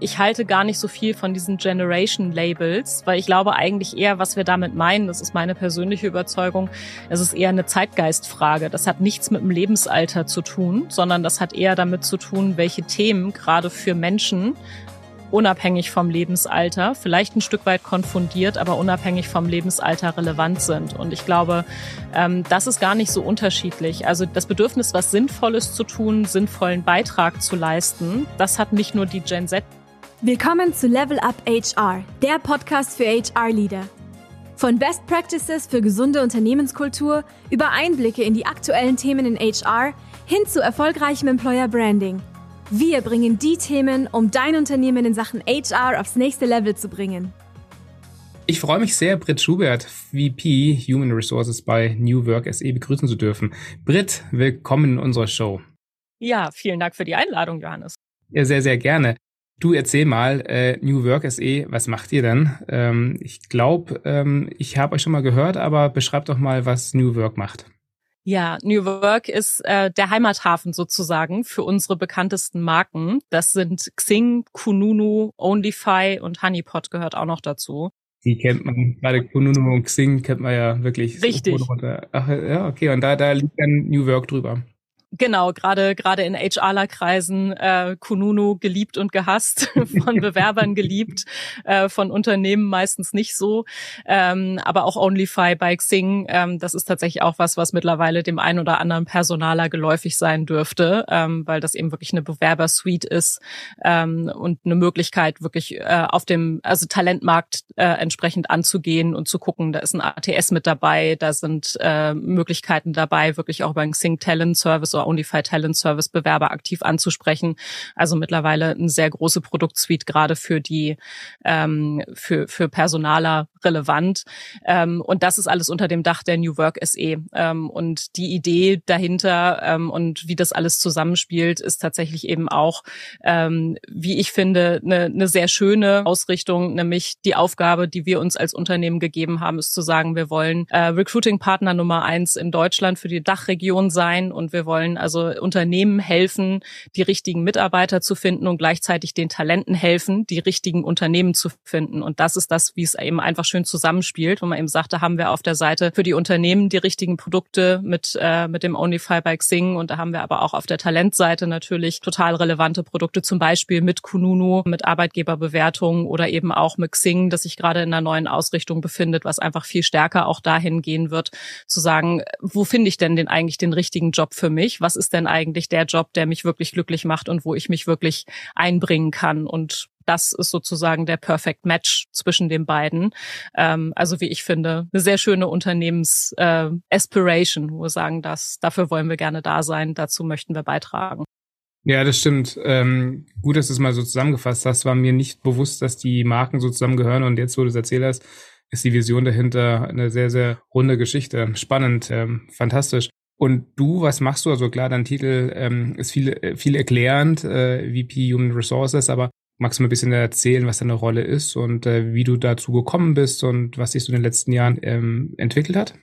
ich halte gar nicht so viel von diesen Generation Labels, weil ich glaube eigentlich eher, was wir damit meinen, das ist meine persönliche Überzeugung, es ist eher eine Zeitgeistfrage. Das hat nichts mit dem Lebensalter zu tun, sondern das hat eher damit zu tun, welche Themen gerade für Menschen unabhängig vom Lebensalter, vielleicht ein Stück weit konfundiert, aber unabhängig vom Lebensalter relevant sind. Und ich glaube, ähm, das ist gar nicht so unterschiedlich. Also das Bedürfnis, was Sinnvolles zu tun, sinnvollen Beitrag zu leisten, das hat nicht nur die Gen Z. Willkommen zu Level Up HR, der Podcast für HR-Leader. Von Best Practices für gesunde Unternehmenskultur über Einblicke in die aktuellen Themen in HR hin zu erfolgreichem Employer Branding – wir bringen die Themen, um dein Unternehmen in Sachen HR aufs nächste Level zu bringen. Ich freue mich sehr, Britt Schubert, VP Human Resources bei New Work SE begrüßen zu dürfen. Britt, willkommen in unserer Show. Ja, vielen Dank für die Einladung, Johannes. Ja, sehr, sehr gerne. Du erzähl mal, äh, New Work SE, was macht ihr denn? Ähm, ich glaube, ähm, ich habe euch schon mal gehört, aber beschreibt doch mal, was New Work macht. Ja, New Work ist äh, der Heimathafen sozusagen für unsere bekanntesten Marken. Das sind Xing, Kununu, Onlyfy und Honeypot gehört auch noch dazu. Die kennt man, gerade Kununu und Xing kennt man ja wirklich. Richtig. So Ach, ja, okay, und da, da liegt dann New Work drüber. Genau, gerade gerade in HRler-Kreisen äh, Kununu geliebt und gehasst, von Bewerbern geliebt, äh, von Unternehmen meistens nicht so. Ähm, aber auch OnlyFi bei Xing, ähm, das ist tatsächlich auch was, was mittlerweile dem einen oder anderen Personaler geläufig sein dürfte, ähm, weil das eben wirklich eine Bewerbersuite ist ähm, und eine Möglichkeit, wirklich äh, auf dem also Talentmarkt äh, entsprechend anzugehen und zu gucken, da ist ein ATS mit dabei, da sind äh, Möglichkeiten dabei, wirklich auch beim Xing Talent Service oder Unify Talent Service Bewerber aktiv anzusprechen. Also mittlerweile eine sehr große Produktsuite gerade für die ähm, für für Personaler relevant. Ähm, und das ist alles unter dem Dach der New Work SE. Ähm, und die Idee dahinter ähm, und wie das alles zusammenspielt, ist tatsächlich eben auch, ähm, wie ich finde, eine, eine sehr schöne Ausrichtung, nämlich die Aufgabe, die wir uns als Unternehmen gegeben haben, ist zu sagen, wir wollen äh, Recruiting-Partner Nummer eins in Deutschland für die Dachregion sein und wir wollen also Unternehmen helfen, die richtigen Mitarbeiter zu finden und gleichzeitig den Talenten helfen, die richtigen Unternehmen zu finden. Und das ist das, wie es eben einfach schön zusammenspielt, wo man eben sagt, da haben wir auf der Seite für die Unternehmen die richtigen Produkte mit, äh, mit dem Onlyfy by Xing und da haben wir aber auch auf der Talentseite natürlich total relevante Produkte, zum Beispiel mit Kununu, mit Arbeitgeberbewertungen oder eben auch mit Xing, das sich gerade in einer neuen Ausrichtung befindet, was einfach viel stärker auch dahin gehen wird, zu sagen, wo finde ich denn den eigentlich den richtigen Job für mich? Was ist denn eigentlich der Job, der mich wirklich glücklich macht und wo ich mich wirklich einbringen kann? Und das ist sozusagen der Perfect Match zwischen den beiden. Ähm, also wie ich finde, eine sehr schöne Unternehmens-Aspiration, äh, wo wir sagen, dass dafür wollen wir gerne da sein, dazu möchten wir beitragen. Ja, das stimmt. Ähm, gut, dass du es mal so zusammengefasst hast. War mir nicht bewusst, dass die Marken so zusammengehören und jetzt, wo du es erzählt hast, ist die Vision dahinter eine sehr, sehr runde Geschichte. Spannend, ähm, fantastisch. Und du, was machst du? Also klar, dein Titel ähm, ist viel, äh, viel erklärend, äh, VP Human Resources, aber Magst du mir ein bisschen erzählen, was deine Rolle ist und äh, wie du dazu gekommen bist und was sich so in den letzten Jahren ähm, entwickelt hat?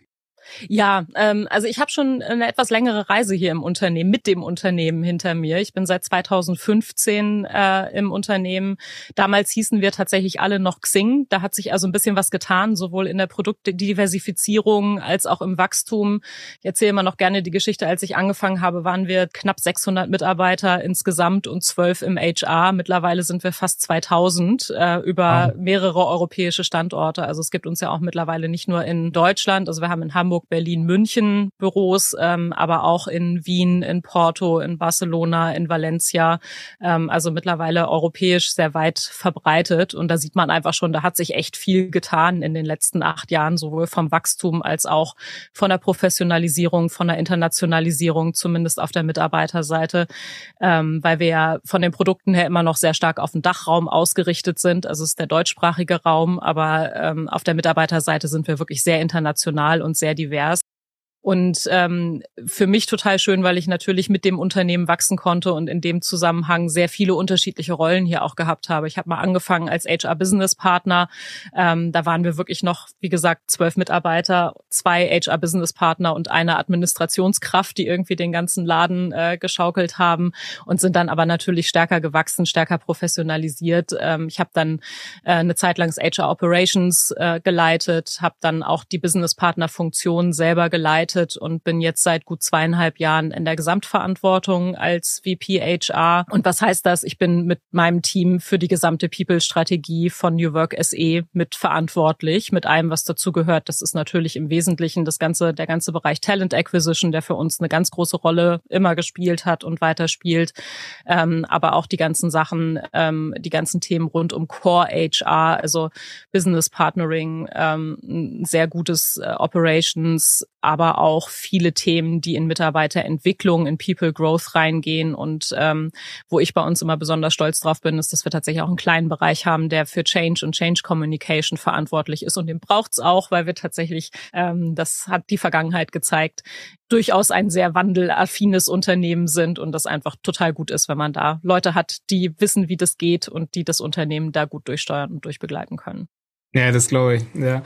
Ja, ähm, also ich habe schon eine etwas längere Reise hier im Unternehmen, mit dem Unternehmen hinter mir. Ich bin seit 2015 äh, im Unternehmen. Damals hießen wir tatsächlich alle noch Xing. Da hat sich also ein bisschen was getan, sowohl in der Produktdiversifizierung als auch im Wachstum. Ich erzähle immer noch gerne die Geschichte. Als ich angefangen habe, waren wir knapp 600 Mitarbeiter insgesamt und 12 im HR. Mittlerweile sind wir fast 2000 äh, über mehrere europäische Standorte. Also es gibt uns ja auch mittlerweile nicht nur in Deutschland. Also wir haben in Hamburg Hamburg, Berlin, München Büros, ähm, aber auch in Wien, in Porto, in Barcelona, in Valencia. Ähm, also mittlerweile europäisch sehr weit verbreitet. Und da sieht man einfach schon, da hat sich echt viel getan in den letzten acht Jahren, sowohl vom Wachstum als auch von der Professionalisierung, von der Internationalisierung, zumindest auf der Mitarbeiterseite, ähm, weil wir ja von den Produkten her immer noch sehr stark auf den Dachraum ausgerichtet sind. Also es ist der deutschsprachige Raum, aber ähm, auf der Mitarbeiterseite sind wir wirklich sehr international und sehr divers divers. Und ähm, für mich total schön, weil ich natürlich mit dem Unternehmen wachsen konnte und in dem Zusammenhang sehr viele unterschiedliche Rollen hier auch gehabt habe. Ich habe mal angefangen als HR-Business-Partner. Ähm, da waren wir wirklich noch, wie gesagt, zwölf Mitarbeiter, zwei HR-Business-Partner und eine Administrationskraft, die irgendwie den ganzen Laden äh, geschaukelt haben und sind dann aber natürlich stärker gewachsen, stärker professionalisiert. Ähm, ich habe dann äh, eine Zeit lang HR-Operations äh, geleitet, habe dann auch die Business-Partner-Funktion selber geleitet geleitet und bin jetzt seit gut zweieinhalb Jahren in der Gesamtverantwortung als VP HR. Und was heißt das? Ich bin mit meinem Team für die gesamte People-Strategie von New Work SE mitverantwortlich, mit allem, was dazu gehört. Das ist natürlich im Wesentlichen das ganze, der ganze Bereich Talent Acquisition, der für uns eine ganz große Rolle immer gespielt hat und weiter spielt. Ähm, aber auch die ganzen Sachen, ähm, die ganzen Themen rund um Core HR, also Business Partnering, ähm, sehr gutes äh, Operations, aber auch viele Themen, die in Mitarbeiterentwicklung, in People Growth reingehen. Und ähm, wo ich bei uns immer besonders stolz drauf bin, ist, dass wir tatsächlich auch einen kleinen Bereich haben, der für Change und Change Communication verantwortlich ist. Und den braucht's auch, weil wir tatsächlich, ähm, das hat die Vergangenheit gezeigt, durchaus ein sehr wandelaffines Unternehmen sind und das einfach total gut ist, wenn man da Leute hat, die wissen, wie das geht und die das Unternehmen da gut durchsteuern und durchbegleiten können. Ja, das glaube ich. Ja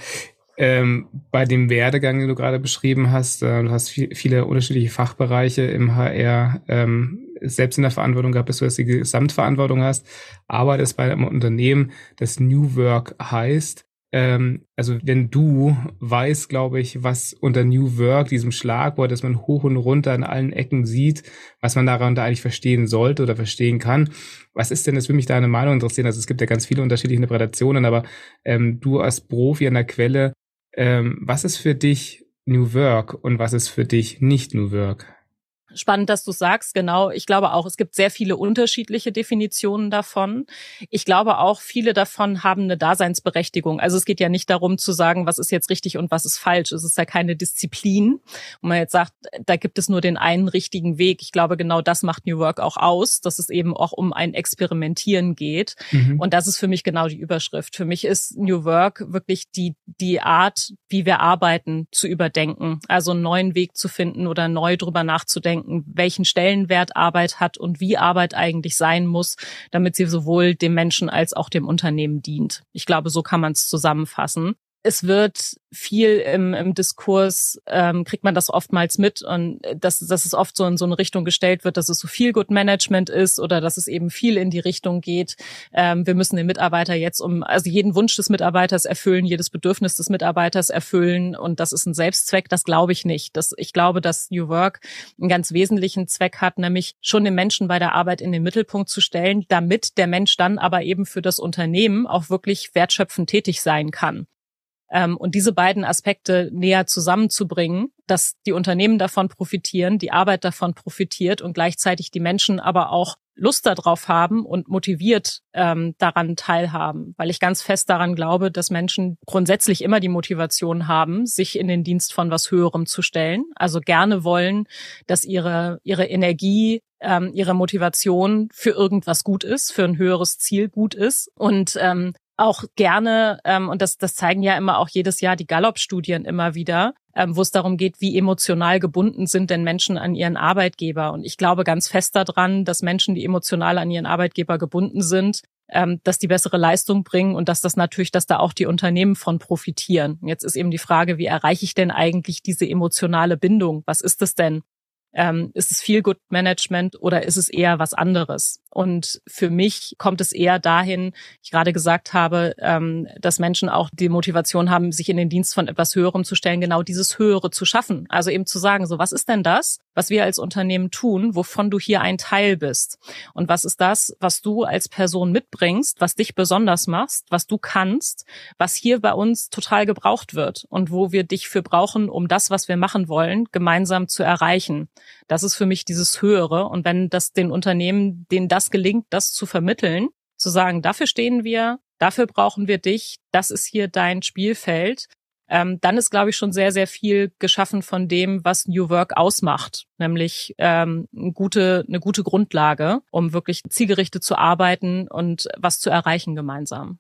ähm, bei dem Werdegang, den du gerade beschrieben hast, äh, du hast viel, viele unterschiedliche Fachbereiche im HR ähm, selbst in der Verantwortung gehabt, bis du jetzt die Gesamtverantwortung hast, arbeitest bei einem Unternehmen, das New Work heißt. Ähm, also wenn du weißt, glaube ich, was unter New Work, diesem Schlagwort, das man hoch und runter an allen Ecken sieht, was man darunter eigentlich verstehen sollte oder verstehen kann. Was ist denn, das würde mich deine Meinung interessieren. Also es gibt ja ganz viele unterschiedliche Interpretationen, aber ähm, du als Profi an der Quelle, ähm, was ist für dich New Work und was ist für dich nicht New Work? Spannend, dass du sagst, genau. Ich glaube auch, es gibt sehr viele unterschiedliche Definitionen davon. Ich glaube auch, viele davon haben eine Daseinsberechtigung. Also es geht ja nicht darum zu sagen, was ist jetzt richtig und was ist falsch. Es ist ja keine Disziplin, wo man jetzt sagt, da gibt es nur den einen richtigen Weg. Ich glaube, genau das macht New Work auch aus, dass es eben auch um ein Experimentieren geht. Mhm. Und das ist für mich genau die Überschrift. Für mich ist New Work wirklich die, die Art, wie wir arbeiten, zu überdenken. Also einen neuen Weg zu finden oder neu drüber nachzudenken nachdenken, welchen Stellenwert Arbeit hat und wie Arbeit eigentlich sein muss, damit sie sowohl dem Menschen als auch dem Unternehmen dient. Ich glaube, so kann man es zusammenfassen es wird viel im, im Diskurs, ähm, kriegt man das oftmals mit und dass, dass es oft so in so eine Richtung gestellt wird, dass es so viel Good Management ist oder dass es eben viel in die Richtung geht. Ähm, wir müssen den Mitarbeiter jetzt um, also jeden Wunsch des Mitarbeiters erfüllen, jedes Bedürfnis des Mitarbeiters erfüllen und das ist ein Selbstzweck. Das glaube ich nicht. Das, ich glaube, dass New Work einen ganz wesentlichen Zweck hat, nämlich schon den Menschen bei der Arbeit in den Mittelpunkt zu stellen, damit der Mensch dann aber eben für das Unternehmen auch wirklich wertschöpfend tätig sein kann. Ähm, und diese beiden Aspekte näher zusammenzubringen, dass die Unternehmen davon profitieren, die Arbeit davon profitiert und gleichzeitig die Menschen aber auch Lust darauf haben und motiviert ähm, daran teilhaben, weil ich ganz fest daran glaube, dass Menschen grundsätzlich immer die Motivation haben, sich in den Dienst von was Höherem zu stellen, also gerne wollen, dass ihre ihre Energie ähm, ihre Motivation für irgendwas gut ist, für ein höheres Ziel gut ist. Und ähm, auch gerne, ähm, und das, das zeigen ja immer auch jedes Jahr die Gallup-Studien immer wieder, ähm, wo es darum geht, wie emotional gebunden sind denn Menschen an ihren Arbeitgeber. Und ich glaube ganz fest daran, dass Menschen, die emotional an ihren Arbeitgeber gebunden sind, ähm, dass die bessere Leistung bringen und dass das natürlich, dass da auch die Unternehmen von profitieren. Jetzt ist eben die Frage, wie erreiche ich denn eigentlich diese emotionale Bindung? Was ist es denn? Ähm, ist es viel Good Management oder ist es eher was anderes? Und für mich kommt es eher dahin, ich gerade gesagt habe, ähm, dass Menschen auch die Motivation haben, sich in den Dienst von etwas Höherem zu stellen, genau dieses Höhere zu schaffen. Also eben zu sagen, so was ist denn das, was wir als Unternehmen tun, wovon du hier ein Teil bist? Und was ist das, was du als Person mitbringst, was dich besonders machst, was du kannst, was hier bei uns total gebraucht wird und wo wir dich für brauchen, um das, was wir machen wollen, gemeinsam zu erreichen. Das ist für mich dieses Höhere. Und wenn das den Unternehmen, denen das gelingt, das zu vermitteln, zu sagen, dafür stehen wir, dafür brauchen wir dich, das ist hier dein Spielfeld, ähm, dann ist, glaube ich, schon sehr, sehr viel geschaffen von dem, was New Work ausmacht, nämlich ähm, eine, gute, eine gute Grundlage, um wirklich zielgerichtet zu arbeiten und was zu erreichen gemeinsam.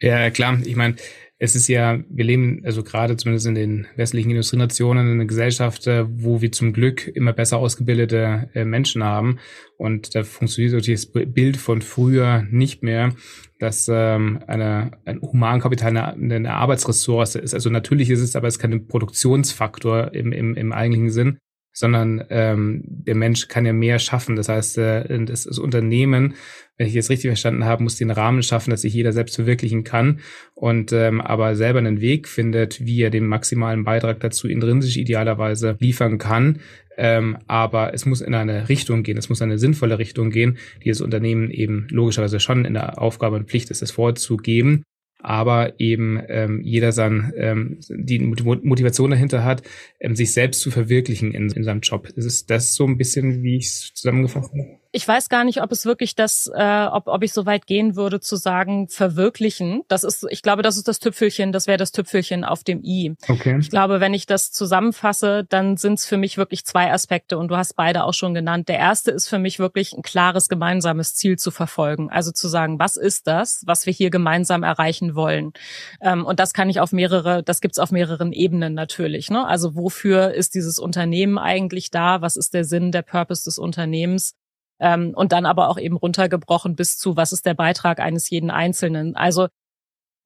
Ja, klar. Ich meine, es ist ja, wir leben also gerade zumindest in den westlichen Industrienationen in einer Gesellschaft, äh, wo wir zum Glück immer besser ausgebildete äh, Menschen haben. Und da funktioniert natürlich das Bild von früher nicht mehr, dass ähm, eine, ein Humankapital eine, eine Arbeitsressource ist. Also natürlich ist es, aber es ist kein Produktionsfaktor im, im, im eigentlichen Sinn sondern ähm, der Mensch kann ja mehr schaffen. Das heißt, äh, das, das Unternehmen, wenn ich jetzt richtig verstanden habe, muss den Rahmen schaffen, dass sich jeder selbst verwirklichen kann und ähm, aber selber einen Weg findet, wie er den maximalen Beitrag dazu intrinsisch idealerweise liefern kann. Ähm, aber es muss in eine Richtung gehen, es muss in eine sinnvolle Richtung gehen, die das Unternehmen eben logischerweise schon in der Aufgabe und Pflicht ist, es vorzugeben aber eben ähm, jeder dann ähm, die Motivation dahinter hat, ähm, sich selbst zu verwirklichen in, in seinem Job. Ist das so ein bisschen, wie ich es zusammengefasst habe? Ich weiß gar nicht, ob es wirklich das, äh, ob, ob ich so weit gehen würde zu sagen, verwirklichen. Das ist, ich glaube, das ist das Tüpfelchen, das wäre das Tüpfelchen auf dem i. Okay. Ich glaube, wenn ich das zusammenfasse, dann sind es für mich wirklich zwei Aspekte und du hast beide auch schon genannt. Der erste ist für mich wirklich ein klares gemeinsames Ziel zu verfolgen. Also zu sagen, was ist das, was wir hier gemeinsam erreichen wollen? Ähm, und das kann ich auf mehrere, das gibt's auf mehreren Ebenen natürlich. Ne? Also wofür ist dieses Unternehmen eigentlich da? Was ist der Sinn, der Purpose des Unternehmens? Ähm, und dann aber auch eben runtergebrochen bis zu, was ist der Beitrag eines jeden Einzelnen. Also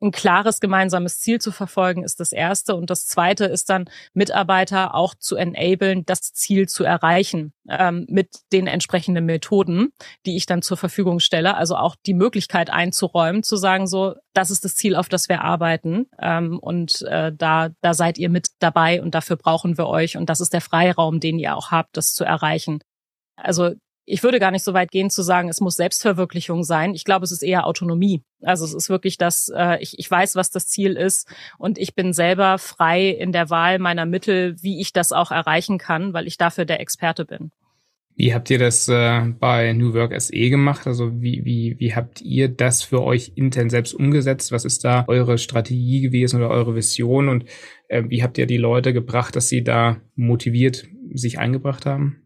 ein klares gemeinsames Ziel zu verfolgen, ist das Erste. Und das Zweite ist dann, Mitarbeiter auch zu enablen, das Ziel zu erreichen ähm, mit den entsprechenden Methoden, die ich dann zur Verfügung stelle. Also auch die Möglichkeit einzuräumen, zu sagen, so, das ist das Ziel, auf das wir arbeiten. Ähm, und äh, da, da seid ihr mit dabei und dafür brauchen wir euch. Und das ist der Freiraum, den ihr auch habt, das zu erreichen. Also ich würde gar nicht so weit gehen zu sagen, es muss Selbstverwirklichung sein. Ich glaube, es ist eher Autonomie. Also es ist wirklich das, äh, ich, ich weiß, was das Ziel ist und ich bin selber frei in der Wahl meiner Mittel, wie ich das auch erreichen kann, weil ich dafür der Experte bin. Wie habt ihr das äh, bei New Work SE gemacht? Also wie, wie, wie habt ihr das für euch intern selbst umgesetzt? Was ist da eure Strategie gewesen oder eure Vision? Und äh, wie habt ihr die Leute gebracht, dass sie da motiviert sich eingebracht haben?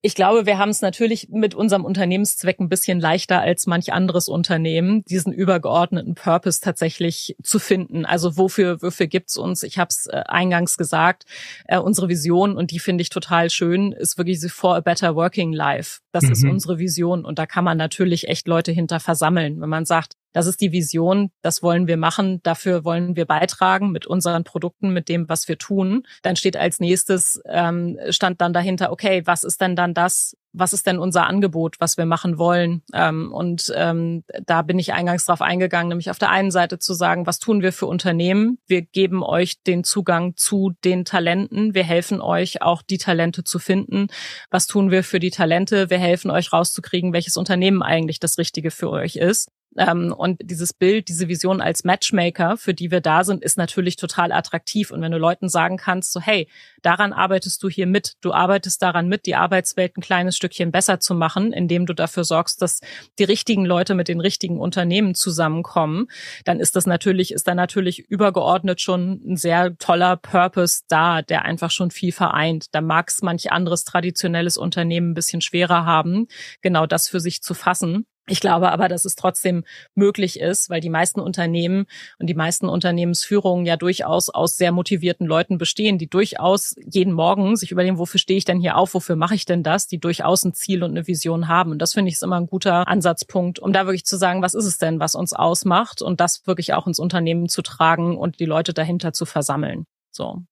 Ich glaube, wir haben es natürlich mit unserem Unternehmenszweck ein bisschen leichter als manch anderes Unternehmen, diesen übergeordneten Purpose tatsächlich zu finden. Also wofür, wofür gibt's uns? Ich habe es äh, eingangs gesagt, äh, unsere Vision, und die finde ich total schön, ist wirklich for a better working life. Das mhm. ist unsere Vision. Und da kann man natürlich echt Leute hinter versammeln. Wenn man sagt, das ist die Vision, das wollen wir machen, dafür wollen wir beitragen mit unseren Produkten, mit dem, was wir tun. Dann steht als nächstes, ähm, stand dann dahinter, okay, was ist denn dann das, was ist denn unser Angebot, was wir machen wollen? Ähm, und ähm, da bin ich eingangs drauf eingegangen, nämlich auf der einen Seite zu sagen, was tun wir für Unternehmen? Wir geben euch den Zugang zu den Talenten. Wir helfen euch auch die Talente zu finden. Was tun wir für die Talente? Wir helfen euch rauszukriegen, welches Unternehmen eigentlich das Richtige für euch ist. Ähm, und dieses Bild, diese Vision als Matchmaker, für die wir da sind, ist natürlich total attraktiv. Und wenn du Leuten sagen kannst, so hey, daran arbeitest du hier mit, du arbeitest daran mit, die Arbeitswelt ein kleines Stückchen besser zu machen, indem du dafür sorgst, dass die richtigen Leute mit den richtigen Unternehmen zusammenkommen, dann ist das natürlich, ist da natürlich übergeordnet schon ein sehr toller Purpose da, der einfach schon viel vereint. Da mag es manch anderes traditionelles Unternehmen ein bisschen schwerer haben, genau das für sich zu fassen. Ich glaube aber, dass es trotzdem möglich ist, weil die meisten Unternehmen und die meisten Unternehmensführungen ja durchaus aus sehr motivierten Leuten bestehen, die durchaus jeden Morgen sich überlegen, wofür stehe ich denn hier auf, wofür mache ich denn das, die durchaus ein Ziel und eine Vision haben. Und das finde ich ist immer ein guter Ansatzpunkt, um da wirklich zu sagen, was ist es denn, was uns ausmacht und das wirklich auch ins Unternehmen zu tragen und die Leute dahinter zu versammeln. So.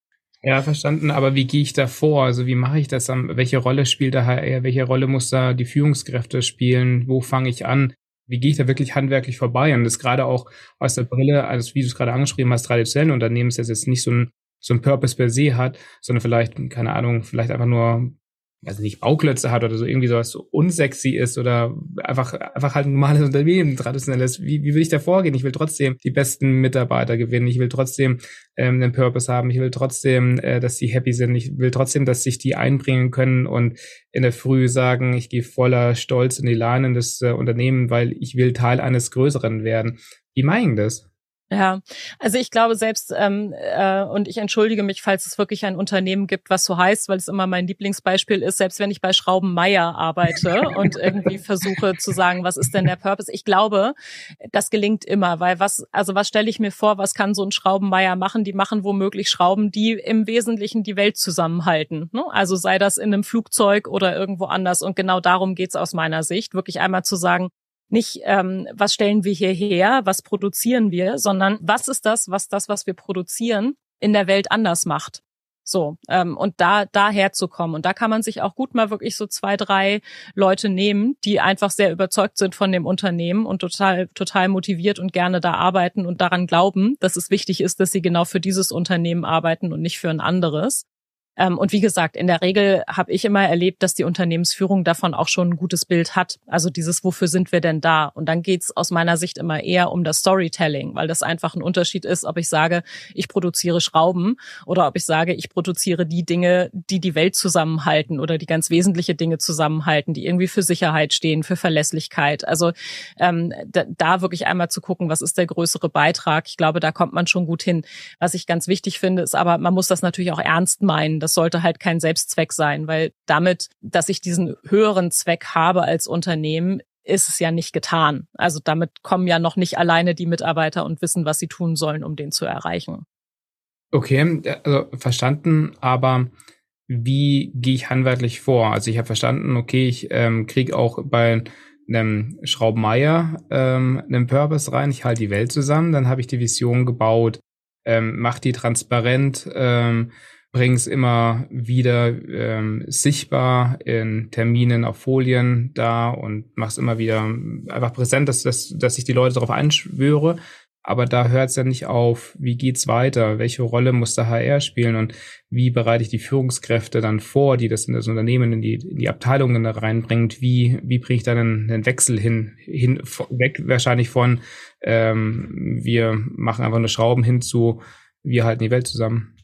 Ja, verstanden. Aber wie gehe ich da vor? Also wie mache ich das? Welche Rolle spielt da HR? Welche Rolle muss da die Führungskräfte spielen? Wo fange ich an? Wie gehe ich da wirklich handwerklich vorbei? Und das gerade auch aus der Brille, also wie du es gerade angeschrieben hast, traditionellen Unternehmens, das jetzt nicht so ein so ein Purpose per se hat, sondern vielleicht, keine Ahnung, vielleicht einfach nur also nicht Bauklötze hat oder so irgendwie sowas so unsexy ist oder einfach einfach halt ein normales Unternehmen, traditionelles. Wie, wie will ich da vorgehen? Ich will trotzdem die besten Mitarbeiter gewinnen. Ich will trotzdem ähm, einen Purpose haben. Ich will trotzdem, äh, dass sie happy sind. Ich will trotzdem, dass sich die einbringen können und in der Früh sagen, ich gehe voller Stolz in die Leinen des äh, Unternehmens, weil ich will Teil eines Größeren werden. Wie meinen das? Ja, also ich glaube selbst, ähm, äh, und ich entschuldige mich, falls es wirklich ein Unternehmen gibt, was so heißt, weil es immer mein Lieblingsbeispiel ist, selbst wenn ich bei Schraubenmeier arbeite und irgendwie versuche zu sagen, was ist denn der Purpose? Ich glaube, das gelingt immer, weil was, also was stelle ich mir vor, was kann so ein Schraubenmeier machen? Die machen womöglich Schrauben, die im Wesentlichen die Welt zusammenhalten. Ne? Also sei das in einem Flugzeug oder irgendwo anders. Und genau darum geht's aus meiner Sicht, wirklich einmal zu sagen, nicht, ähm, was stellen wir hierher, was produzieren wir, sondern was ist das, was das, was wir produzieren, in der Welt anders macht. So, ähm, und da daher zu kommen. Und da kann man sich auch gut mal wirklich so zwei, drei Leute nehmen, die einfach sehr überzeugt sind von dem Unternehmen und total, total motiviert und gerne da arbeiten und daran glauben, dass es wichtig ist, dass sie genau für dieses Unternehmen arbeiten und nicht für ein anderes. Ähm, und wie gesagt, in der Regel habe ich immer erlebt, dass die Unternehmensführung davon auch schon ein gutes Bild hat. Also dieses, wofür sind wir denn da? Und dann geht's aus meiner Sicht immer eher um das Storytelling, weil das einfach ein Unterschied ist, ob ich sage, ich produziere Schrauben oder ob ich sage, ich produziere die Dinge, die die Welt zusammenhalten oder die ganz wesentliche Dinge zusammenhalten, die irgendwie für Sicherheit stehen, für Verlässlichkeit. Also ähm, da, da wirklich einmal zu gucken, was ist der größere Beitrag. Ich glaube, da kommt man schon gut hin. Was ich ganz wichtig finde, ist aber, man muss das natürlich auch ernst meinen das sollte halt kein Selbstzweck sein, weil damit, dass ich diesen höheren Zweck habe als Unternehmen, ist es ja nicht getan. Also damit kommen ja noch nicht alleine die Mitarbeiter und wissen, was sie tun sollen, um den zu erreichen. Okay, also verstanden, aber wie gehe ich handwerklich vor? Also ich habe verstanden, okay, ich ähm, kriege auch bei einem Schraubmeier ähm, einen Purpose rein, ich halte die Welt zusammen, dann habe ich die Vision gebaut, ähm, mach die transparent, ähm, bringe es immer wieder ähm, sichtbar in Terminen auf Folien da und mache es immer wieder einfach präsent, dass, dass, dass ich die Leute darauf einschwöre. Aber da hört es ja nicht auf. Wie geht's weiter? Welche Rolle muss der HR spielen? Und wie bereite ich die Führungskräfte dann vor, die das in das Unternehmen, in die, in die Abteilungen da reinbringt? Wie, wie bringe ich dann einen, einen Wechsel hin, hin, weg wahrscheinlich von, ähm, wir machen einfach nur Schrauben hin zu, wir halten die Welt zusammen?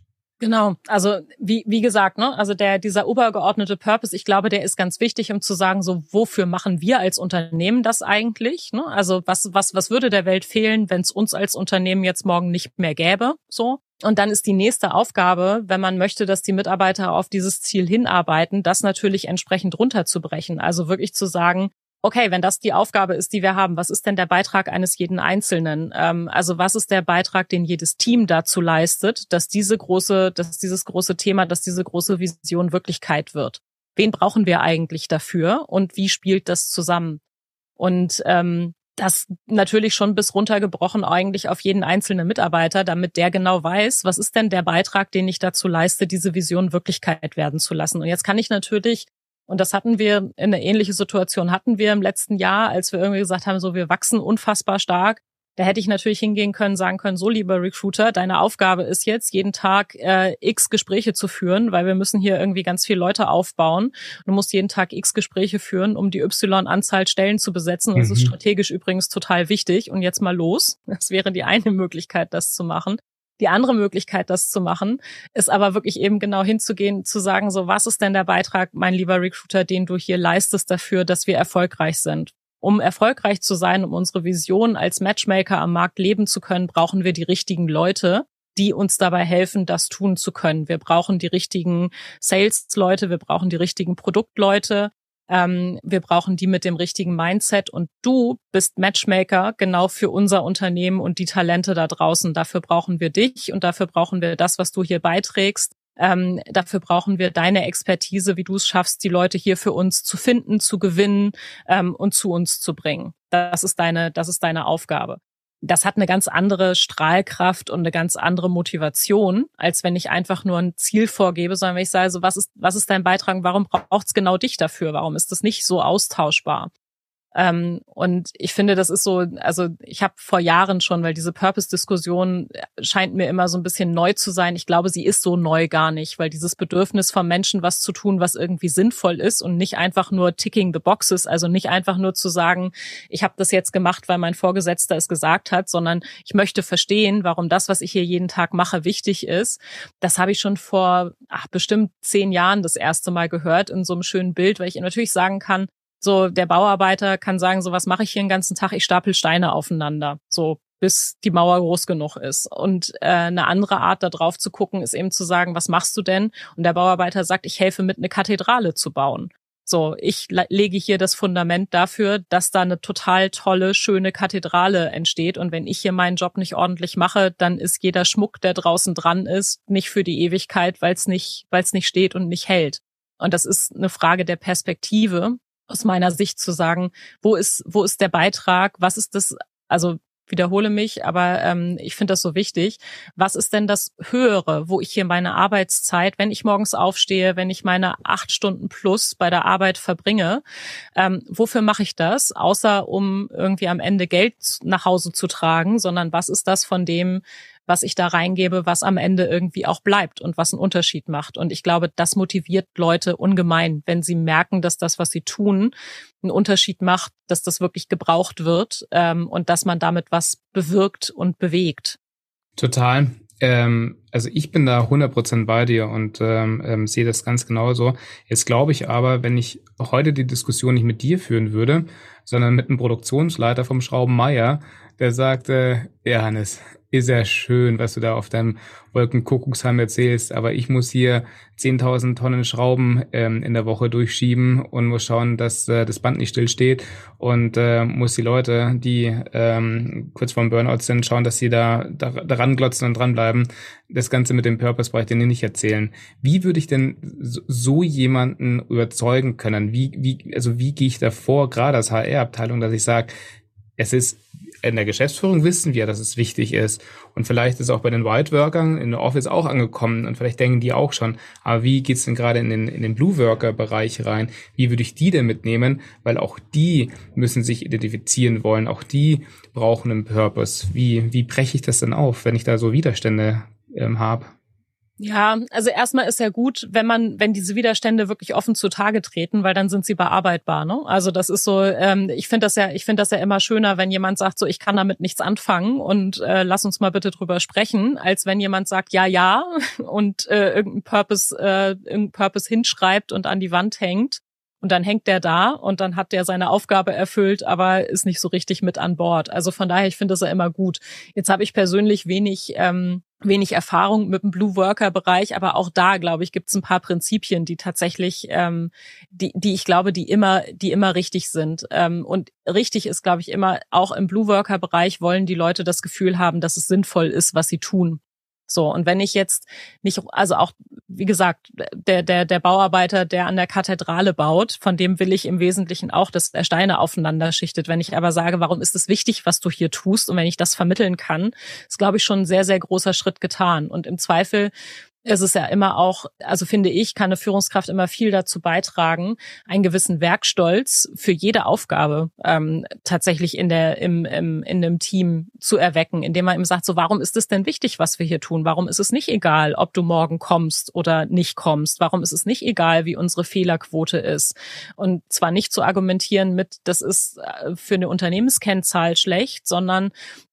Genau, also wie, wie gesagt, ne, also der, dieser übergeordnete Purpose, ich glaube, der ist ganz wichtig, um zu sagen, so wofür machen wir als Unternehmen das eigentlich? Ne? Also was, was, was würde der Welt fehlen, wenn es uns als Unternehmen jetzt morgen nicht mehr gäbe? So. Und dann ist die nächste Aufgabe, wenn man möchte, dass die Mitarbeiter auf dieses Ziel hinarbeiten, das natürlich entsprechend runterzubrechen. Also wirklich zu sagen, okay, wenn das die Aufgabe ist, die wir haben, was ist denn der Beitrag eines jeden Einzelnen? Ähm, also was ist der Beitrag, den jedes Team dazu leistet, dass diese große, dass dieses große Thema, dass diese große Vision Wirklichkeit wird? Wen brauchen wir eigentlich dafür und wie spielt das zusammen? Und ähm, das natürlich schon bis runtergebrochen eigentlich auf jeden einzelnen Mitarbeiter, damit der genau weiß, was ist denn der Beitrag, den ich dazu leiste, diese Vision Wirklichkeit werden zu lassen. Und jetzt kann ich natürlich und das hatten wir, in eine ähnliche Situation hatten wir im letzten Jahr, als wir irgendwie gesagt haben, so wir wachsen unfassbar stark. Da hätte ich natürlich hingehen können, sagen können, so lieber Recruiter, deine Aufgabe ist jetzt, jeden Tag äh, x Gespräche zu führen, weil wir müssen hier irgendwie ganz viele Leute aufbauen. Du musst jeden Tag x Gespräche führen, um die Y-Anzahl Stellen zu besetzen. Das mhm. ist strategisch übrigens total wichtig. Und jetzt mal los. Das wäre die eine Möglichkeit, das zu machen. Die andere Möglichkeit, das zu machen, ist aber wirklich eben genau hinzugehen, zu sagen, so, was ist denn der Beitrag, mein lieber Recruiter, den du hier leistest dafür, dass wir erfolgreich sind? Um erfolgreich zu sein, um unsere Vision als Matchmaker am Markt leben zu können, brauchen wir die richtigen Leute, die uns dabei helfen, das tun zu können. Wir brauchen die richtigen Sales-Leute, wir brauchen die richtigen Produktleute, ähm, wir brauchen die mit dem richtigen Mindset und du bist Matchmaker genau für unser Unternehmen und die Talente da draußen. Dafür brauchen wir dich und dafür brauchen wir das, was du hier beiträgst. Ähm, dafür brauchen wir deine Expertise, wie du es schaffst, die Leute hier für uns zu finden, zu gewinnen ähm, und zu uns zu bringen. Das ist deine, das ist deine Aufgabe das hat eine ganz andere Strahlkraft und eine ganz andere Motivation, als wenn ich einfach nur ein Ziel vorgebe, sondern wenn ich sage, so, was ist, was ist dein Beitrag, warum braucht es genau dich dafür? Warum ist das nicht so austauschbar? Ähm, und ich finde, das ist so, also ich habe vor Jahren schon, weil diese Purpose-Diskussion scheint mir immer so ein bisschen neu zu sein. Ich glaube, sie ist so neu gar nicht, weil dieses Bedürfnis vom Menschen, was zu tun, was irgendwie sinnvoll ist und nicht einfach nur ticking the boxes, also nicht einfach nur zu sagen, ich habe das jetzt gemacht, weil mein Vorgesetzter es gesagt hat, sondern ich möchte verstehen, warum das, was ich hier jeden Tag mache, wichtig ist. Das habe ich schon vor ach, bestimmt zehn Jahren das erste Mal gehört in so einem schönen Bild, weil ich natürlich sagen kann, so, der Bauarbeiter kann sagen, so was mache ich hier den ganzen Tag, ich stapel Steine aufeinander. So, bis die Mauer groß genug ist. Und äh, eine andere Art, da drauf zu gucken, ist eben zu sagen, was machst du denn? Und der Bauarbeiter sagt, ich helfe mit, eine Kathedrale zu bauen. So, ich lege hier das Fundament dafür, dass da eine total tolle, schöne Kathedrale entsteht. Und wenn ich hier meinen Job nicht ordentlich mache, dann ist jeder Schmuck, der draußen dran ist, nicht für die Ewigkeit, weil es nicht, weil es nicht steht und nicht hält. Und das ist eine Frage der Perspektive aus meiner Sicht zu sagen, wo ist, wo ist der Beitrag? Was ist das? Also wiederhole mich, aber ähm, ich finde das so wichtig. Was ist denn das Höhere, wo ich hier meine Arbeitszeit, wenn ich morgens aufstehe, wenn ich meine acht Stunden plus bei der Arbeit verbringe, ähm, wofür mache ich das? Außer um irgendwie am Ende Geld nach Hause zu tragen, sondern was ist das von dem, was ich da reingebe, was am Ende irgendwie auch bleibt und was einen Unterschied macht. Und ich glaube, das motiviert Leute ungemein, wenn sie merken, dass das, was sie tun, einen Unterschied macht, dass das wirklich gebraucht wird ähm, und dass man damit was bewirkt und bewegt. Total. Ähm, also ich bin da 100% bei dir und ähm, ähm, sehe das ganz genauso. Jetzt glaube ich aber, wenn ich heute die Diskussion nicht mit dir führen würde, sondern mit einem Produktionsleiter vom Schraubenmeier, der sagte, ja Hannes, ist ja schön, was du da auf deinem Wolkenkuckucksheim erzählst, aber ich muss hier 10.000 Tonnen Schrauben ähm, in der Woche durchschieben und muss schauen, dass äh, das Band nicht stillsteht und äh, muss die Leute, die ähm, kurz vorm Burnout sind, schauen, dass sie da, da daran glotzen und dranbleiben. Das Ganze mit dem Purpose brauche ich dir nicht erzählen. Wie würde ich denn so jemanden überzeugen können? Wie, wie, also wie gehe ich da vor, gerade als HR-Abteilung, dass ich sage, es ist in der Geschäftsführung wissen wir, dass es wichtig ist. Und vielleicht ist auch bei den White Workern in der Office auch angekommen und vielleicht denken die auch schon, aber wie geht's denn gerade in den, in den Blue Worker Bereich rein? Wie würde ich die denn mitnehmen? Weil auch die müssen sich identifizieren wollen. Auch die brauchen einen Purpose. Wie, wie breche ich das denn auf, wenn ich da so Widerstände ähm, habe? Ja, also erstmal ist ja gut, wenn man, wenn diese Widerstände wirklich offen zutage treten, weil dann sind sie bearbeitbar. Ne? Also das ist so, ähm, ich finde das ja, ich finde das ja immer schöner, wenn jemand sagt, so ich kann damit nichts anfangen und äh, lass uns mal bitte drüber sprechen, als wenn jemand sagt, ja, ja und äh, irgendein Purpose, äh, irgendein Purpose hinschreibt und an die Wand hängt. Und dann hängt der da und dann hat der seine Aufgabe erfüllt, aber ist nicht so richtig mit an Bord. Also von daher, ich finde das ja immer gut. Jetzt habe ich persönlich wenig ähm, wenig Erfahrung mit dem Blue Worker Bereich, aber auch da glaube ich gibt es ein paar Prinzipien, die tatsächlich, ähm, die, die ich glaube, die immer, die immer richtig sind. Ähm, und richtig ist, glaube ich, immer auch im Blue Worker Bereich wollen die Leute das Gefühl haben, dass es sinnvoll ist, was sie tun. So, und wenn ich jetzt nicht, also auch, wie gesagt, der, der, der Bauarbeiter, der an der Kathedrale baut, von dem will ich im Wesentlichen auch, dass er Steine aufeinander schichtet. Wenn ich aber sage, warum ist es wichtig, was du hier tust, und wenn ich das vermitteln kann, ist, glaube ich, schon ein sehr, sehr großer Schritt getan. Und im Zweifel es ist ja immer auch, also finde ich, kann eine Führungskraft immer viel dazu beitragen, einen gewissen Werkstolz für jede Aufgabe ähm, tatsächlich in der im, im in dem Team zu erwecken, indem man ihm sagt, so warum ist es denn wichtig, was wir hier tun? Warum ist es nicht egal, ob du morgen kommst oder nicht kommst? Warum ist es nicht egal, wie unsere Fehlerquote ist? Und zwar nicht zu argumentieren mit, das ist äh, für eine Unternehmenskennzahl schlecht, sondern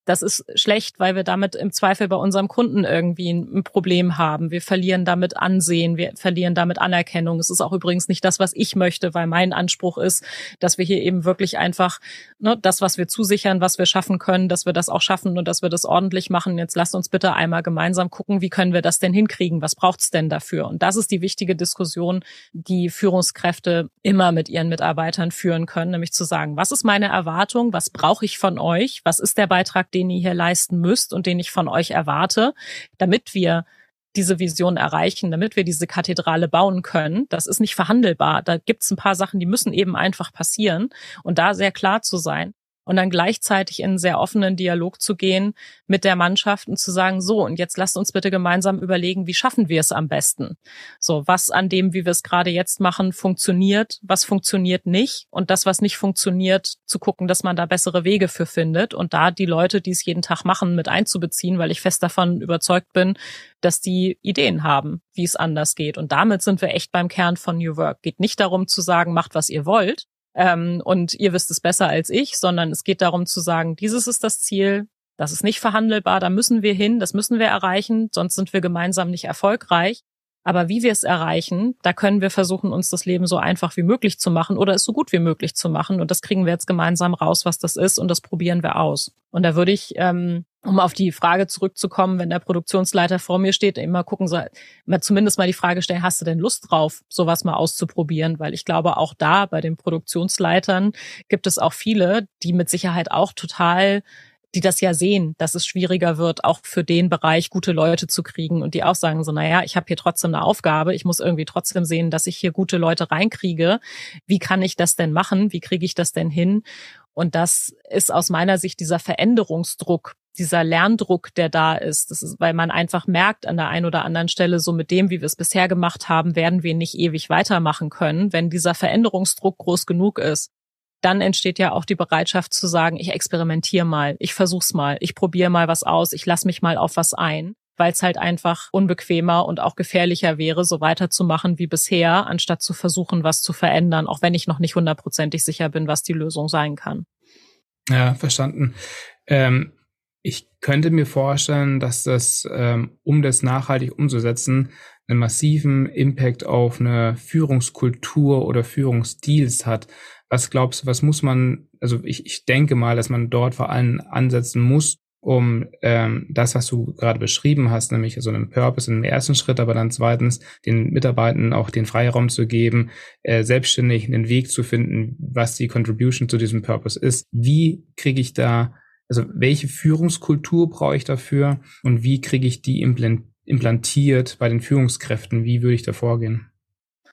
das ist schlecht, weil wir damit im Zweifel bei unserem Kunden irgendwie ein Problem haben. Wir verlieren damit Ansehen, wir verlieren damit Anerkennung. Es ist auch übrigens nicht das, was ich möchte, weil mein Anspruch ist, dass wir hier eben wirklich einfach ne, das, was wir zusichern, was wir schaffen können, dass wir das auch schaffen und dass wir das ordentlich machen. Jetzt lasst uns bitte einmal gemeinsam gucken, wie können wir das denn hinkriegen? Was braucht's denn dafür? Und das ist die wichtige Diskussion, die Führungskräfte immer mit ihren Mitarbeitern führen können, nämlich zu sagen, was ist meine Erwartung? Was brauche ich von euch? Was ist der Beitrag, den ihr hier leisten müsst und den ich von euch erwarte, damit wir diese Vision erreichen, damit wir diese Kathedrale bauen können. Das ist nicht verhandelbar. Da gibt es ein paar Sachen, die müssen eben einfach passieren. Und da sehr klar zu sein, und dann gleichzeitig in einen sehr offenen Dialog zu gehen mit der Mannschaft und zu sagen, so, und jetzt lasst uns bitte gemeinsam überlegen, wie schaffen wir es am besten? So, was an dem, wie wir es gerade jetzt machen, funktioniert, was funktioniert nicht und das, was nicht funktioniert, zu gucken, dass man da bessere Wege für findet und da die Leute, die es jeden Tag machen, mit einzubeziehen, weil ich fest davon überzeugt bin, dass die Ideen haben, wie es anders geht. Und damit sind wir echt beim Kern von New Work. Geht nicht darum zu sagen, macht, was ihr wollt, ähm, und ihr wisst es besser als ich, sondern es geht darum zu sagen, dieses ist das Ziel, das ist nicht verhandelbar, da müssen wir hin, das müssen wir erreichen, sonst sind wir gemeinsam nicht erfolgreich. Aber wie wir es erreichen, da können wir versuchen, uns das Leben so einfach wie möglich zu machen oder es so gut wie möglich zu machen. Und das kriegen wir jetzt gemeinsam raus, was das ist. Und das probieren wir aus. Und da würde ich, ähm, um auf die Frage zurückzukommen, wenn der Produktionsleiter vor mir steht, immer gucken soll, zumindest mal die Frage stellen, hast du denn Lust drauf, sowas mal auszuprobieren? Weil ich glaube, auch da bei den Produktionsleitern gibt es auch viele, die mit Sicherheit auch total die das ja sehen, dass es schwieriger wird, auch für den Bereich gute Leute zu kriegen und die auch sagen so, naja, ich habe hier trotzdem eine Aufgabe, ich muss irgendwie trotzdem sehen, dass ich hier gute Leute reinkriege. Wie kann ich das denn machen? Wie kriege ich das denn hin? Und das ist aus meiner Sicht dieser Veränderungsdruck, dieser Lerndruck, der da ist. Das ist, weil man einfach merkt an der einen oder anderen Stelle, so mit dem, wie wir es bisher gemacht haben, werden wir nicht ewig weitermachen können, wenn dieser Veränderungsdruck groß genug ist dann entsteht ja auch die Bereitschaft zu sagen, ich experimentiere mal, ich versuch's mal, ich probiere mal was aus, ich lass mich mal auf was ein, weil es halt einfach unbequemer und auch gefährlicher wäre, so weiterzumachen wie bisher, anstatt zu versuchen, was zu verändern, auch wenn ich noch nicht hundertprozentig sicher bin, was die Lösung sein kann. Ja, verstanden. Ähm, ich könnte mir vorstellen, dass das, ähm, um das nachhaltig umzusetzen, einen massiven Impact auf eine Führungskultur oder Führungsstils hat. Was glaubst du, was muss man, also ich, ich denke mal, dass man dort vor allem ansetzen muss, um ähm, das, was du gerade beschrieben hast, nämlich so einen Purpose im ersten Schritt, aber dann zweitens den Mitarbeitern auch den Freiraum zu geben, äh, selbstständig einen Weg zu finden, was die Contribution zu diesem Purpose ist. Wie kriege ich da, also welche Führungskultur brauche ich dafür und wie kriege ich die implantiert bei den Führungskräften? Wie würde ich da vorgehen?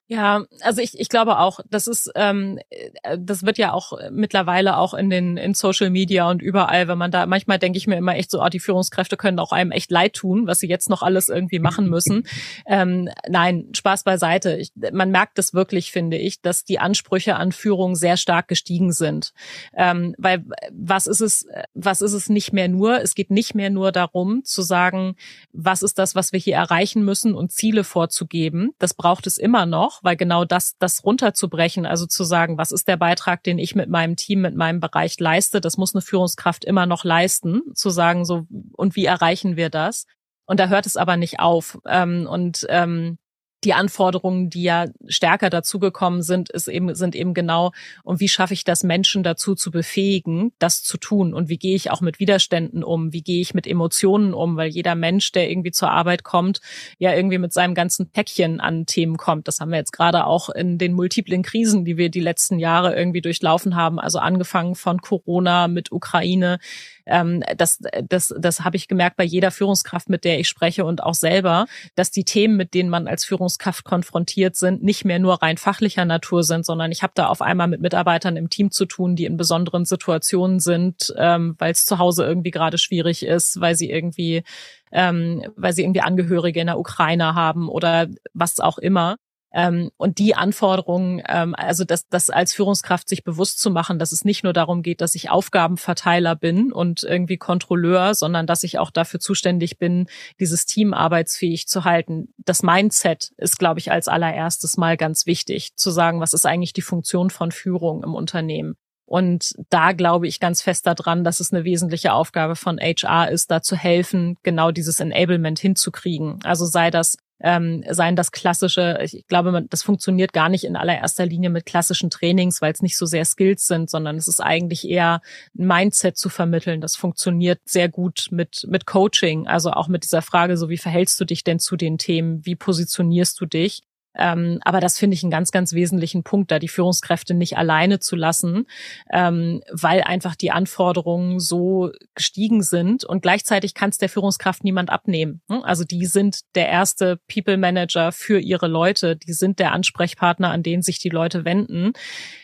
Ja, also ich, ich glaube auch, das ist, ähm, äh, das wird ja auch mittlerweile auch in den in Social Media und überall, wenn man da, manchmal denke ich mir immer echt so, oh, die Führungskräfte können auch einem echt leid tun, was sie jetzt noch alles irgendwie machen müssen. ähm, nein, Spaß beiseite. Ich, man merkt es wirklich, finde ich, dass die Ansprüche an Führung sehr stark gestiegen sind. Ähm, weil was ist es, was ist es nicht mehr nur? Es geht nicht mehr nur darum zu sagen, was ist das, was wir hier erreichen müssen und Ziele vorzugeben. Das braucht es immer noch weil genau das, das runterzubrechen, also zu sagen, was ist der Beitrag, den ich mit meinem Team, mit meinem Bereich leiste, das muss eine Führungskraft immer noch leisten, zu sagen, so, und wie erreichen wir das? Und da hört es aber nicht auf. Ähm, und ähm, die Anforderungen, die ja stärker dazugekommen sind, ist eben, sind eben genau, und wie schaffe ich das, Menschen dazu zu befähigen, das zu tun? Und wie gehe ich auch mit Widerständen um? Wie gehe ich mit Emotionen um? Weil jeder Mensch, der irgendwie zur Arbeit kommt, ja irgendwie mit seinem ganzen Päckchen an Themen kommt. Das haben wir jetzt gerade auch in den multiplen Krisen, die wir die letzten Jahre irgendwie durchlaufen haben. Also angefangen von Corona mit Ukraine, ähm, das, das, das habe ich gemerkt bei jeder Führungskraft, mit der ich spreche und auch selber, dass die Themen, mit denen man als Führungskraft konfrontiert sind, nicht mehr nur rein fachlicher Natur sind, sondern ich habe da auf einmal mit Mitarbeitern im Team zu tun, die in besonderen Situationen sind, ähm, weil es zu Hause irgendwie gerade schwierig ist, weil sie irgendwie ähm, weil sie irgendwie Angehörige in der Ukraine haben oder was auch immer. Ähm, und die Anforderungen, ähm, also das, das als Führungskraft sich bewusst zu machen, dass es nicht nur darum geht, dass ich Aufgabenverteiler bin und irgendwie Kontrolleur, sondern dass ich auch dafür zuständig bin, dieses Team arbeitsfähig zu halten. Das Mindset ist, glaube ich, als allererstes mal ganz wichtig, zu sagen, was ist eigentlich die Funktion von Führung im Unternehmen. Und da glaube ich ganz fest daran, dass es eine wesentliche Aufgabe von HR ist, da zu helfen, genau dieses Enablement hinzukriegen. Also sei das ähm, seien das klassische, ich glaube, man, das funktioniert gar nicht in allererster Linie mit klassischen Trainings, weil es nicht so sehr Skills sind, sondern es ist eigentlich eher ein Mindset zu vermitteln. Das funktioniert sehr gut mit, mit Coaching, also auch mit dieser Frage, so wie verhältst du dich denn zu den Themen, wie positionierst du dich? Ähm, aber das finde ich einen ganz, ganz wesentlichen Punkt, da die Führungskräfte nicht alleine zu lassen, ähm, weil einfach die Anforderungen so gestiegen sind und gleichzeitig kann es der Führungskraft niemand abnehmen. Ne? Also die sind der erste People Manager für ihre Leute, die sind der Ansprechpartner, an den sich die Leute wenden.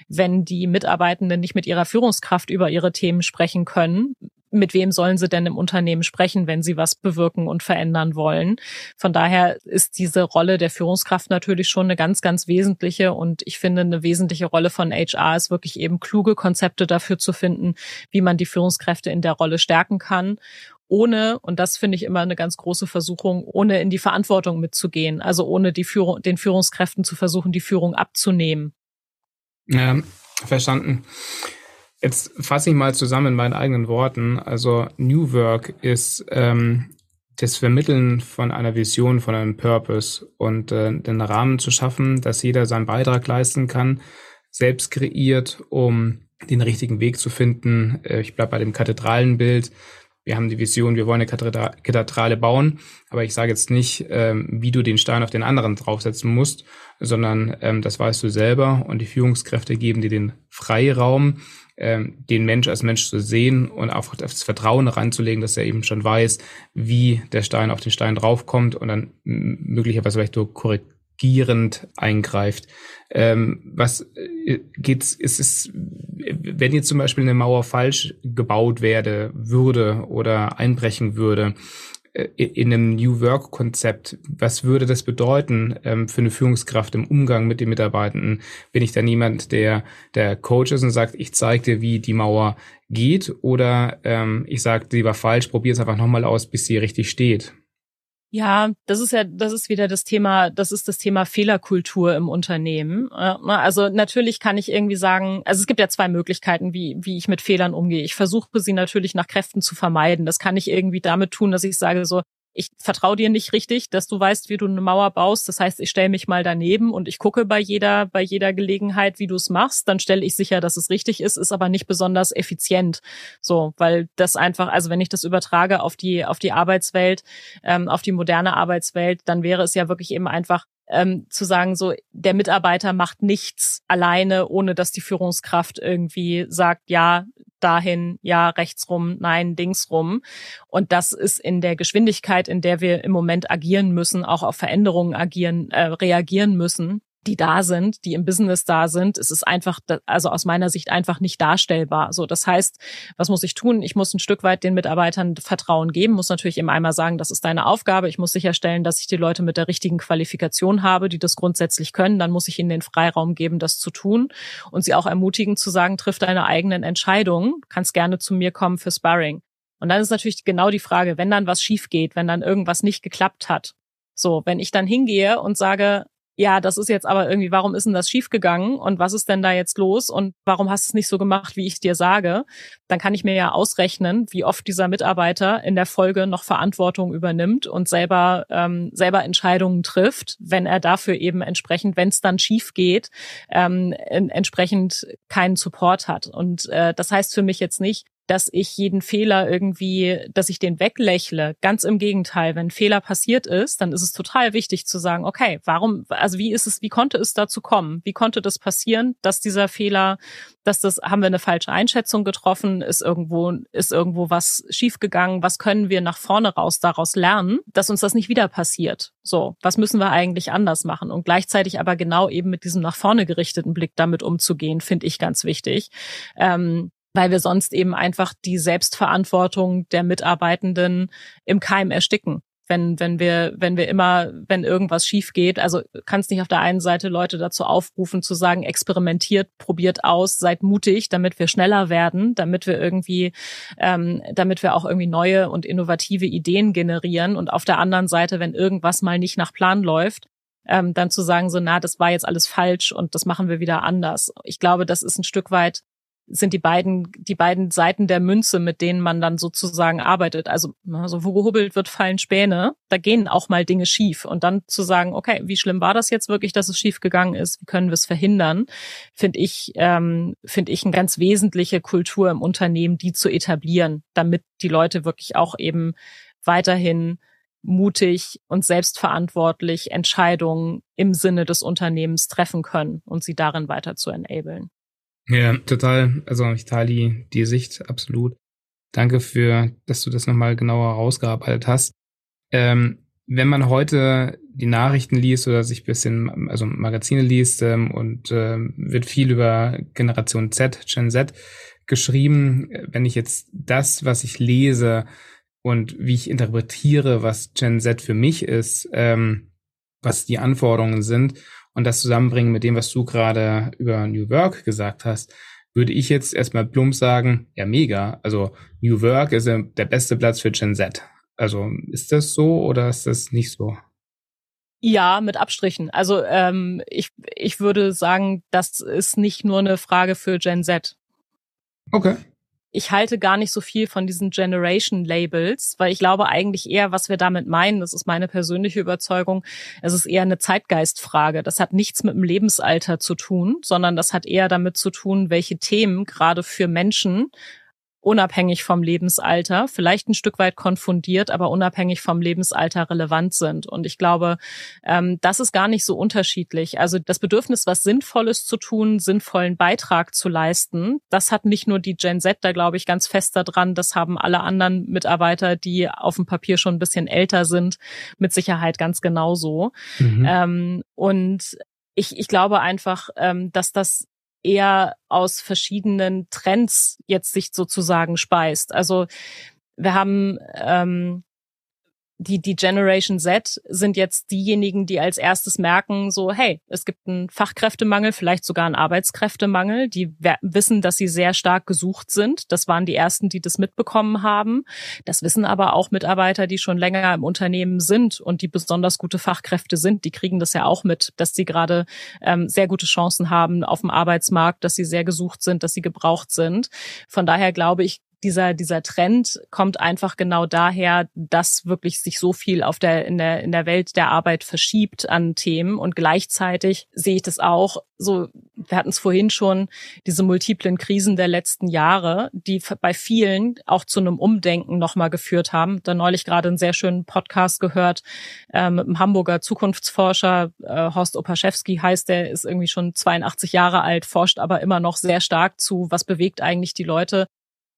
Wenn die Mitarbeitenden nicht mit ihrer Führungskraft über ihre Themen sprechen können, mit wem sollen sie denn im Unternehmen sprechen, wenn sie was bewirken und verändern wollen. Von daher ist diese Rolle der Führungskraft natürlich schon eine ganz, ganz wesentliche und ich finde, eine wesentliche Rolle von HR ist wirklich eben kluge Konzepte dafür zu finden, wie man die Führungskräfte in der Rolle stärken kann ohne, und das finde ich immer eine ganz große Versuchung, ohne in die Verantwortung mitzugehen, also ohne die Führung, den Führungskräften zu versuchen, die Führung abzunehmen. Ja, verstanden. Jetzt fasse ich mal zusammen in meinen eigenen Worten. Also New Work ist ähm, das Vermitteln von einer Vision, von einem Purpose und äh, den Rahmen zu schaffen, dass jeder seinen Beitrag leisten kann, selbst kreiert, um den richtigen Weg zu finden. Äh, ich bleibe bei dem Kathedralenbild. Wir haben die Vision, wir wollen eine Kathedrale bauen, aber ich sage jetzt nicht, ähm, wie du den Stein auf den anderen draufsetzen musst, sondern ähm, das weißt du selber und die Führungskräfte geben dir den Freiraum, ähm, den Mensch als Mensch zu sehen und einfach das Vertrauen reinzulegen, dass er eben schon weiß, wie der Stein auf den Stein draufkommt und dann möglicherweise vielleicht so korrigierend eingreift. Ähm, was äh, geht's, ist es, wenn jetzt zum Beispiel eine Mauer falsch gebaut werde, würde oder einbrechen würde, in einem New Work Konzept, was würde das bedeuten ähm, für eine Führungskraft im Umgang mit den Mitarbeitenden? Bin ich dann jemand, der der Coach ist und sagt, ich zeige dir, wie die Mauer geht, oder ähm, ich sage, die war falsch, probier es einfach nochmal aus, bis sie richtig steht? Ja, das ist ja, das ist wieder das Thema, das ist das Thema Fehlerkultur im Unternehmen. Ne, also natürlich kann ich irgendwie sagen, also es gibt ja zwei Möglichkeiten, wie, wie ich mit Fehlern umgehe. Ich versuche sie natürlich nach Kräften zu vermeiden. Das kann ich irgendwie damit tun, dass ich sage so, ich vertraue dir nicht richtig, dass du weißt, wie du eine Mauer baust. Das heißt, ich stelle mich mal daneben und ich gucke bei jeder, bei jeder Gelegenheit, wie du es machst. Dann stelle ich sicher, dass es richtig ist, ist aber nicht besonders effizient. So, weil das einfach, also wenn ich das übertrage auf die, auf die Arbeitswelt, ähm, auf die moderne Arbeitswelt, dann wäre es ja wirklich eben einfach ähm, zu sagen, so der Mitarbeiter macht nichts alleine, ohne dass die Führungskraft irgendwie sagt, ja, dahin, ja, rechts rum, nein, Dings rum. Und das ist in der Geschwindigkeit, in der wir im Moment agieren müssen, auch auf Veränderungen agieren, äh, reagieren müssen, die da sind, die im Business da sind, es ist einfach, also aus meiner Sicht einfach nicht darstellbar. So, das heißt, was muss ich tun? Ich muss ein Stück weit den Mitarbeitern Vertrauen geben, muss natürlich eben einmal sagen, das ist deine Aufgabe. Ich muss sicherstellen, dass ich die Leute mit der richtigen Qualifikation habe, die das grundsätzlich können. Dann muss ich ihnen den Freiraum geben, das zu tun und sie auch ermutigen zu sagen, triff deine eigenen Entscheidungen, kannst gerne zu mir kommen für Sparring. Und dann ist natürlich genau die Frage, wenn dann was schief geht, wenn dann irgendwas nicht geklappt hat. So, wenn ich dann hingehe und sage, ja, das ist jetzt aber irgendwie, warum ist denn das schiefgegangen und was ist denn da jetzt los und warum hast du es nicht so gemacht, wie ich dir sage, dann kann ich mir ja ausrechnen, wie oft dieser Mitarbeiter in der Folge noch Verantwortung übernimmt und selber ähm, selber Entscheidungen trifft, wenn er dafür eben entsprechend, wenn es dann schief geht, ähm, entsprechend keinen Support hat. Und äh, das heißt für mich jetzt nicht, dass ich jeden Fehler irgendwie, dass ich den weglächle. Ganz im Gegenteil, wenn Fehler passiert ist, dann ist es total wichtig zu sagen, okay, warum, also wie ist es, wie konnte es dazu kommen? Wie konnte das passieren, dass dieser Fehler, dass das, haben wir eine falsche Einschätzung getroffen? Ist irgendwo, ist irgendwo was schiefgegangen? Was können wir nach vorne raus daraus lernen, dass uns das nicht wieder passiert? So, was müssen wir eigentlich anders machen? Und gleichzeitig aber genau eben mit diesem nach vorne gerichteten Blick damit umzugehen, finde ich ganz wichtig. Ähm, weil wir sonst eben einfach die Selbstverantwortung der Mitarbeitenden im Keim ersticken. Wenn, wenn wir, wenn wir immer, wenn irgendwas schief geht, also kannst nicht auf der einen Seite Leute dazu aufrufen, zu sagen, experimentiert, probiert aus, seid mutig, damit wir schneller werden, damit wir irgendwie, ähm, damit wir auch irgendwie neue und innovative Ideen generieren. Und auf der anderen Seite, wenn irgendwas mal nicht nach Plan läuft, ähm, dann zu sagen, so, na, das war jetzt alles falsch und das machen wir wieder anders. Ich glaube, das ist ein Stück weit sind die beiden, die beiden Seiten der Münze, mit denen man dann sozusagen arbeitet. Also, also wo gehobelt wird, fallen Späne. Da gehen auch mal Dinge schief. Und dann zu sagen, okay, wie schlimm war das jetzt wirklich, dass es schief gegangen ist? Wie können wir es verhindern? Finde ich, ähm, finde ich eine ganz wesentliche Kultur im Unternehmen, die zu etablieren, damit die Leute wirklich auch eben weiterhin mutig und selbstverantwortlich Entscheidungen im Sinne des Unternehmens treffen können und sie darin weiter zu enablen. Ja, total. Also ich teile die, die Sicht absolut. Danke für, dass du das nochmal genauer rausgearbeitet hast. Ähm, wenn man heute die Nachrichten liest oder sich bisschen, also Magazine liest ähm, und äh, wird viel über Generation Z, Gen Z geschrieben, wenn ich jetzt das, was ich lese und wie ich interpretiere, was Gen Z für mich ist, ähm, was die Anforderungen sind und das zusammenbringen mit dem, was du gerade über New Work gesagt hast, würde ich jetzt erstmal plump sagen, ja, mega. Also New Work ist der beste Platz für Gen Z. Also ist das so oder ist das nicht so? Ja, mit Abstrichen. Also ähm, ich, ich würde sagen, das ist nicht nur eine Frage für Gen Z. Okay. Ich halte gar nicht so viel von diesen Generation Labels, weil ich glaube eigentlich eher, was wir damit meinen, das ist meine persönliche Überzeugung, es ist eher eine Zeitgeistfrage. Das hat nichts mit dem Lebensalter zu tun, sondern das hat eher damit zu tun, welche Themen gerade für Menschen unabhängig vom Lebensalter, vielleicht ein Stück weit konfundiert, aber unabhängig vom Lebensalter relevant sind. Und ich glaube, ähm, das ist gar nicht so unterschiedlich. Also das Bedürfnis, was Sinnvolles zu tun, sinnvollen Beitrag zu leisten, das hat nicht nur die Gen Z, da glaube ich ganz fest daran, das haben alle anderen Mitarbeiter, die auf dem Papier schon ein bisschen älter sind, mit Sicherheit ganz genauso. Mhm. Ähm, und ich, ich glaube einfach, ähm, dass das eher aus verschiedenen Trends jetzt sich sozusagen speist. Also wir haben ähm, die, die Generation Z sind jetzt diejenigen, die als erstes merken, so, hey, es gibt einen Fachkräftemangel, vielleicht sogar einen Arbeitskräftemangel. Die wissen, dass sie sehr stark gesucht sind. Das waren die ersten, die das mitbekommen haben. Das wissen aber auch Mitarbeiter, die schon länger im Unternehmen sind und die besonders gute Fachkräfte sind. Die kriegen das ja auch mit, dass sie gerade ähm, sehr gute Chancen haben auf dem Arbeitsmarkt, dass sie sehr gesucht sind, dass sie gebraucht sind. Von daher glaube ich, dieser, dieser Trend kommt einfach genau daher, dass wirklich sich so viel auf der, in der, in der Welt der Arbeit verschiebt an Themen. Und gleichzeitig sehe ich das auch so, wir hatten es vorhin schon, diese multiplen Krisen der letzten Jahre, die bei vielen auch zu einem Umdenken nochmal geführt haben. Da neulich gerade einen sehr schönen Podcast gehört äh, mit einem Hamburger Zukunftsforscher, äh, Horst Opaschewski heißt, der ist irgendwie schon 82 Jahre alt, forscht aber immer noch sehr stark zu, was bewegt eigentlich die Leute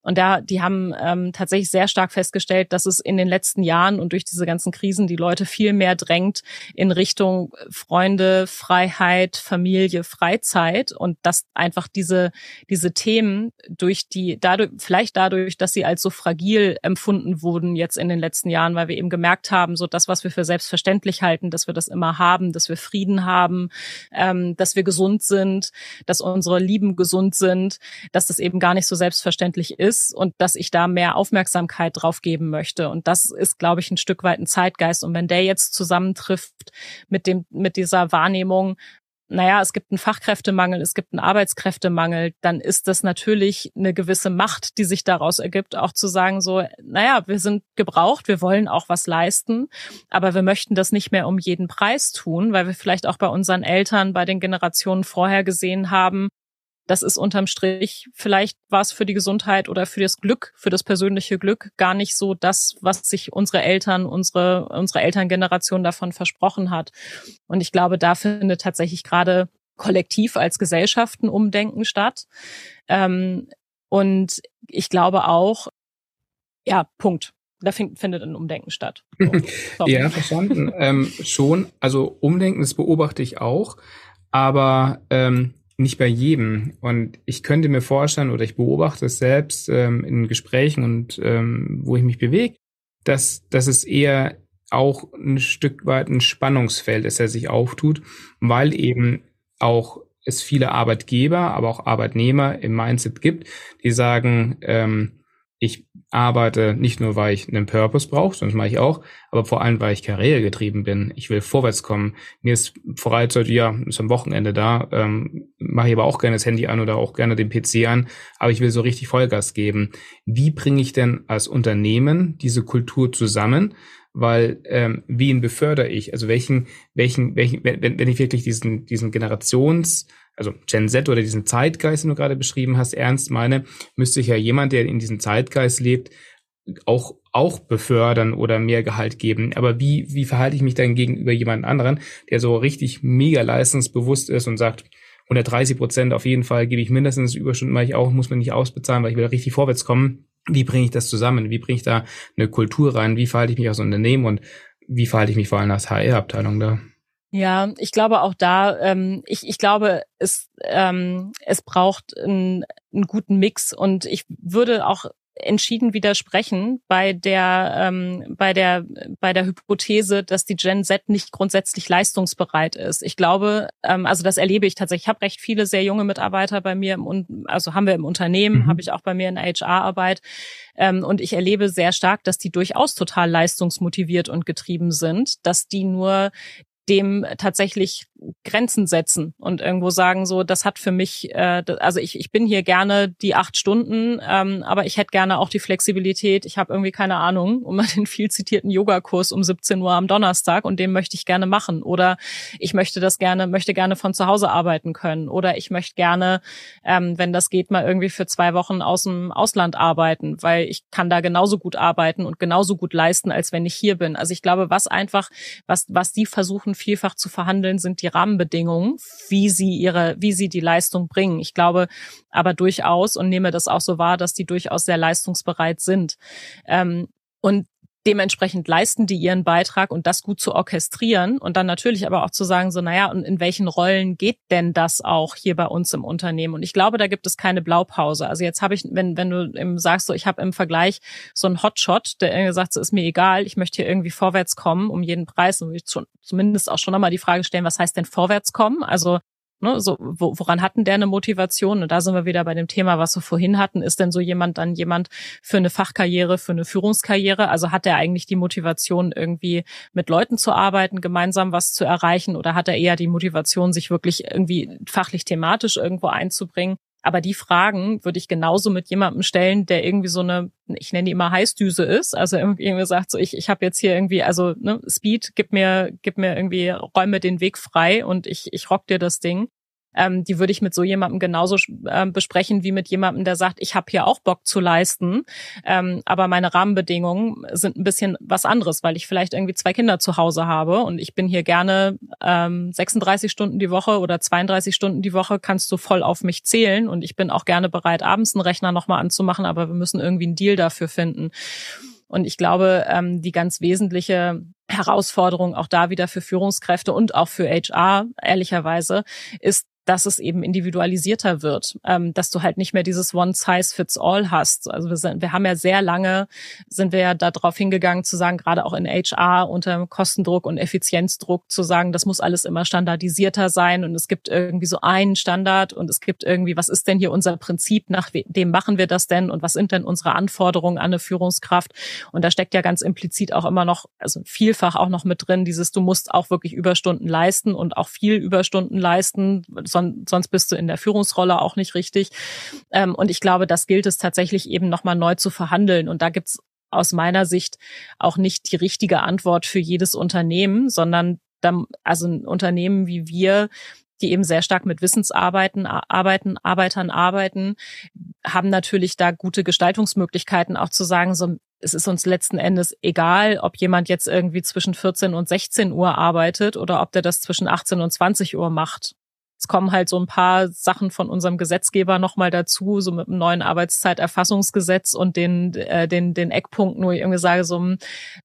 und da, die haben ähm, tatsächlich sehr stark festgestellt, dass es in den letzten Jahren und durch diese ganzen Krisen die Leute viel mehr drängt in Richtung Freunde, Freiheit, Familie, Freizeit. Und dass einfach diese diese Themen durch die dadurch vielleicht dadurch, dass sie als so fragil empfunden wurden jetzt in den letzten Jahren, weil wir eben gemerkt haben, so das, was wir für selbstverständlich halten, dass wir das immer haben, dass wir Frieden haben, ähm, dass wir gesund sind, dass unsere Lieben gesund sind, dass das eben gar nicht so selbstverständlich ist ist und dass ich da mehr Aufmerksamkeit drauf geben möchte. Und das ist, glaube ich, ein Stück weit ein Zeitgeist. Und wenn der jetzt zusammentrifft mit dem, mit dieser Wahrnehmung, naja, es gibt einen Fachkräftemangel, es gibt einen Arbeitskräftemangel, dann ist das natürlich eine gewisse Macht, die sich daraus ergibt, auch zu sagen so, naja, wir sind gebraucht, wir wollen auch was leisten, aber wir möchten das nicht mehr um jeden Preis tun, weil wir vielleicht auch bei unseren Eltern, bei den Generationen vorher gesehen haben, das ist unterm Strich, vielleicht war es für die Gesundheit oder für das Glück, für das persönliche Glück gar nicht so das, was sich unsere Eltern, unsere, unsere Elterngeneration davon versprochen hat. Und ich glaube, da findet tatsächlich gerade kollektiv als Gesellschaften Umdenken statt. Ähm, und ich glaube auch, ja, Punkt. Da findet ein Umdenken statt. So, ja, verstanden. ähm, schon. Also Umdenken, das beobachte ich auch. Aber ähm, nicht bei jedem. Und ich könnte mir vorstellen, oder ich beobachte es selbst ähm, in Gesprächen und ähm, wo ich mich bewege, dass, dass es eher auch ein Stück weit ein Spannungsfeld ist, der sich auftut, weil eben auch es viele Arbeitgeber, aber auch Arbeitnehmer im Mindset gibt, die sagen, ähm, ich arbeite nicht nur, weil ich einen Purpose brauche, sonst mache ich auch, aber vor allem, weil ich karrieregetrieben bin. Ich will vorwärts kommen. Mir ist Freizeit, ja, ist am Wochenende da, ähm, mache ich aber auch gerne das Handy an oder auch gerne den PC an, aber ich will so richtig Vollgas geben. Wie bringe ich denn als Unternehmen diese Kultur zusammen? Weil ähm, wen befördere ich? Also welchen, welchen, welchen, wenn, wenn ich wirklich diesen, diesen Generations also Gen Z oder diesen Zeitgeist, den du gerade beschrieben hast, ernst meine, müsste ich ja jemand, der in diesem Zeitgeist lebt, auch, auch befördern oder mehr Gehalt geben. Aber wie, wie verhalte ich mich dann gegenüber jemand anderen, der so richtig mega leistungsbewusst ist und sagt, 130 Prozent auf jeden Fall gebe ich mindestens Überstunden, mache ich auch, muss man nicht ausbezahlen, weil ich will richtig vorwärts kommen. Wie bringe ich das zusammen? Wie bringe ich da eine Kultur rein? Wie verhalte ich mich als Unternehmen und wie verhalte ich mich vor allem als HR-Abteilung da? Ja, ich glaube auch da, ähm, ich, ich glaube, es, ähm, es braucht einen, einen guten Mix und ich würde auch entschieden widersprechen bei der ähm, bei der bei der Hypothese, dass die Gen Z nicht grundsätzlich leistungsbereit ist. Ich glaube, ähm, also das erlebe ich tatsächlich. Ich habe recht viele sehr junge Mitarbeiter bei mir im also haben wir im Unternehmen, mhm. habe ich auch bei mir in HR-Arbeit ähm, und ich erlebe sehr stark, dass die durchaus total leistungsmotiviert und getrieben sind, dass die nur dem tatsächlich Grenzen setzen und irgendwo sagen, so, das hat für mich, äh, also ich, ich bin hier gerne die acht Stunden, ähm, aber ich hätte gerne auch die Flexibilität. Ich habe irgendwie keine Ahnung, um den viel zitierten Yogakurs um 17 Uhr am Donnerstag und den möchte ich gerne machen. Oder ich möchte das gerne, möchte gerne von zu Hause arbeiten können. Oder ich möchte gerne, ähm, wenn das geht, mal irgendwie für zwei Wochen aus dem Ausland arbeiten, weil ich kann da genauso gut arbeiten und genauso gut leisten, als wenn ich hier bin. Also ich glaube, was einfach, was, was die versuchen vielfach zu verhandeln, sind die Rahmenbedingungen, wie sie ihre, wie sie die Leistung bringen. Ich glaube aber durchaus und nehme das auch so wahr, dass die durchaus sehr leistungsbereit sind. Ähm, und dementsprechend leisten die ihren Beitrag und das gut zu orchestrieren und dann natürlich aber auch zu sagen, so, naja, und in welchen Rollen geht denn das auch hier bei uns im Unternehmen? Und ich glaube, da gibt es keine Blaupause. Also jetzt habe ich, wenn, wenn du im, sagst, so, ich habe im Vergleich so einen Hotshot, der irgendwie sagt, so ist mir egal, ich möchte hier irgendwie vorwärts kommen um jeden Preis und ich zumindest auch schon nochmal die Frage stellen, was heißt denn vorwärts kommen? Also Ne, so, wo, woran hatten der eine Motivation? Und da sind wir wieder bei dem Thema, was wir vorhin hatten. Ist denn so jemand dann jemand für eine Fachkarriere, für eine Führungskarriere? Also hat er eigentlich die Motivation, irgendwie mit Leuten zu arbeiten, gemeinsam was zu erreichen? Oder hat er eher die Motivation, sich wirklich irgendwie fachlich thematisch irgendwo einzubringen? Aber die Fragen würde ich genauso mit jemandem stellen, der irgendwie so eine, ich nenne die immer Heißdüse ist. Also irgendwie sagt so, ich, ich habe jetzt hier irgendwie, also ne, Speed, gib mir, gib mir irgendwie, räume den Weg frei und ich, ich rock dir das Ding ähm, die würde ich mit so jemandem genauso äh, besprechen wie mit jemandem, der sagt, ich habe hier auch Bock zu leisten, ähm, aber meine Rahmenbedingungen sind ein bisschen was anderes, weil ich vielleicht irgendwie zwei Kinder zu Hause habe und ich bin hier gerne ähm, 36 Stunden die Woche oder 32 Stunden die Woche, kannst du voll auf mich zählen und ich bin auch gerne bereit, abends einen Rechner nochmal anzumachen, aber wir müssen irgendwie einen Deal dafür finden. Und ich glaube, ähm, die ganz wesentliche Herausforderung auch da wieder für Führungskräfte und auch für HR, ehrlicherweise, ist, dass es eben individualisierter wird, ähm, dass du halt nicht mehr dieses One Size Fits All hast. Also wir, sind, wir haben ja sehr lange sind wir ja darauf hingegangen zu sagen, gerade auch in HR unter Kostendruck und Effizienzdruck zu sagen, das muss alles immer standardisierter sein und es gibt irgendwie so einen Standard und es gibt irgendwie, was ist denn hier unser Prinzip, nach dem machen wir das denn und was sind denn unsere Anforderungen an eine Führungskraft? Und da steckt ja ganz implizit auch immer noch, also vielfach auch noch mit drin, dieses, du musst auch wirklich Überstunden leisten und auch viel Überstunden leisten son sonst bist du in der Führungsrolle auch nicht richtig. Ähm, und ich glaube, das gilt es tatsächlich eben nochmal neu zu verhandeln. Und da gibt's aus meiner Sicht auch nicht die richtige Antwort für jedes Unternehmen, sondern dann, also ein Unternehmen wie wir, die eben sehr stark mit Wissensarbeiten arbeiten, Arbeitern arbeiten, haben natürlich da gute Gestaltungsmöglichkeiten, auch zu sagen, so, es ist uns letzten Endes egal, ob jemand jetzt irgendwie zwischen 14 und 16 Uhr arbeitet oder ob der das zwischen 18 und 20 Uhr macht. Es kommen halt so ein paar Sachen von unserem Gesetzgeber nochmal dazu, so mit dem neuen Arbeitszeiterfassungsgesetz und den, äh, den, den Eckpunkten, wo ich irgendwie sage, so hm,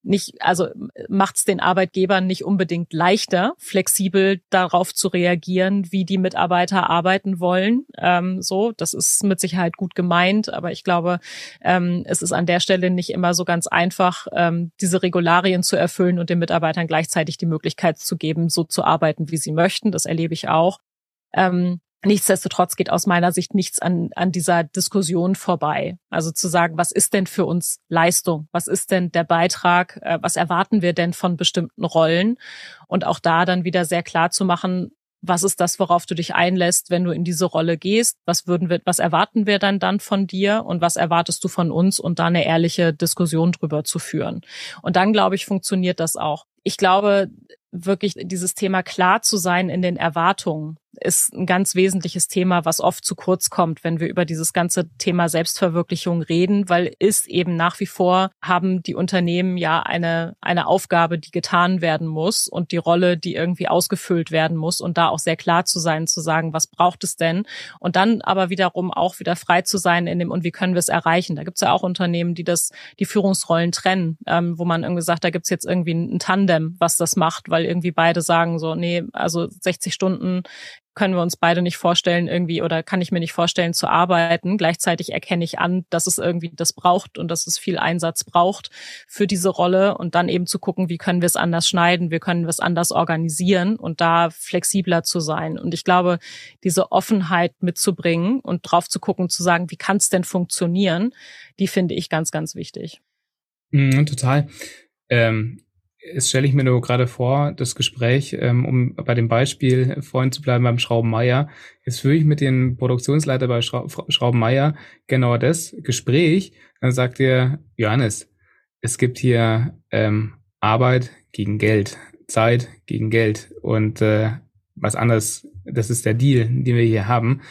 nicht, also macht es den Arbeitgebern nicht unbedingt leichter, flexibel darauf zu reagieren, wie die Mitarbeiter arbeiten wollen. Ähm, so, das ist mit Sicherheit gut gemeint, aber ich glaube, ähm, es ist an der Stelle nicht immer so ganz einfach, ähm, diese Regularien zu erfüllen und den Mitarbeitern gleichzeitig die Möglichkeit zu geben, so zu arbeiten, wie sie möchten. Das erlebe ich auch. Ähm, Nichtsdestotrotz geht aus meiner Sicht nichts an, an dieser Diskussion vorbei. Also zu sagen, was ist denn für uns Leistung? Was ist denn der Beitrag? Äh, was erwarten wir denn von bestimmten Rollen? Und auch da dann wieder sehr klar zu machen, was ist das, worauf du dich einlässt, wenn du in diese Rolle gehst? Was würden wir, was erwarten wir dann dann von dir und was erwartest du von uns und da eine ehrliche Diskussion drüber zu führen? Und dann glaube ich, funktioniert das auch. Ich glaube, wirklich dieses Thema klar zu sein in den Erwartungen ist ein ganz wesentliches Thema, was oft zu kurz kommt, wenn wir über dieses ganze Thema Selbstverwirklichung reden, weil ist eben nach wie vor haben die Unternehmen ja eine, eine Aufgabe, die getan werden muss und die Rolle, die irgendwie ausgefüllt werden muss und da auch sehr klar zu sein, zu sagen, was braucht es denn? Und dann aber wiederum auch wieder frei zu sein in dem, und wie können wir es erreichen? Da gibt es ja auch Unternehmen, die das, die Führungsrollen trennen, ähm, wo man irgendwie sagt, da gibt es jetzt irgendwie ein Tandem, was das macht, weil irgendwie beide sagen so, nee, also 60 Stunden können wir uns beide nicht vorstellen, irgendwie, oder kann ich mir nicht vorstellen zu arbeiten. Gleichzeitig erkenne ich an, dass es irgendwie das braucht und dass es viel Einsatz braucht für diese Rolle und dann eben zu gucken, wie können wir es anders schneiden, wie können wir es anders organisieren und da flexibler zu sein. Und ich glaube, diese Offenheit mitzubringen und drauf zu gucken, zu sagen, wie kann es denn funktionieren, die finde ich ganz, ganz wichtig. Mm, total. Ähm Jetzt stelle ich mir nur gerade vor, das Gespräch, ähm, um bei dem Beispiel vorhin zu bleiben beim Schraubenmeier. Jetzt führe ich mit dem Produktionsleiter bei Schra Schraubenmeier genau das Gespräch. Dann sagt er, Johannes, es gibt hier ähm, Arbeit gegen Geld, Zeit gegen Geld und äh, was anderes, das ist der Deal, den wir hier haben.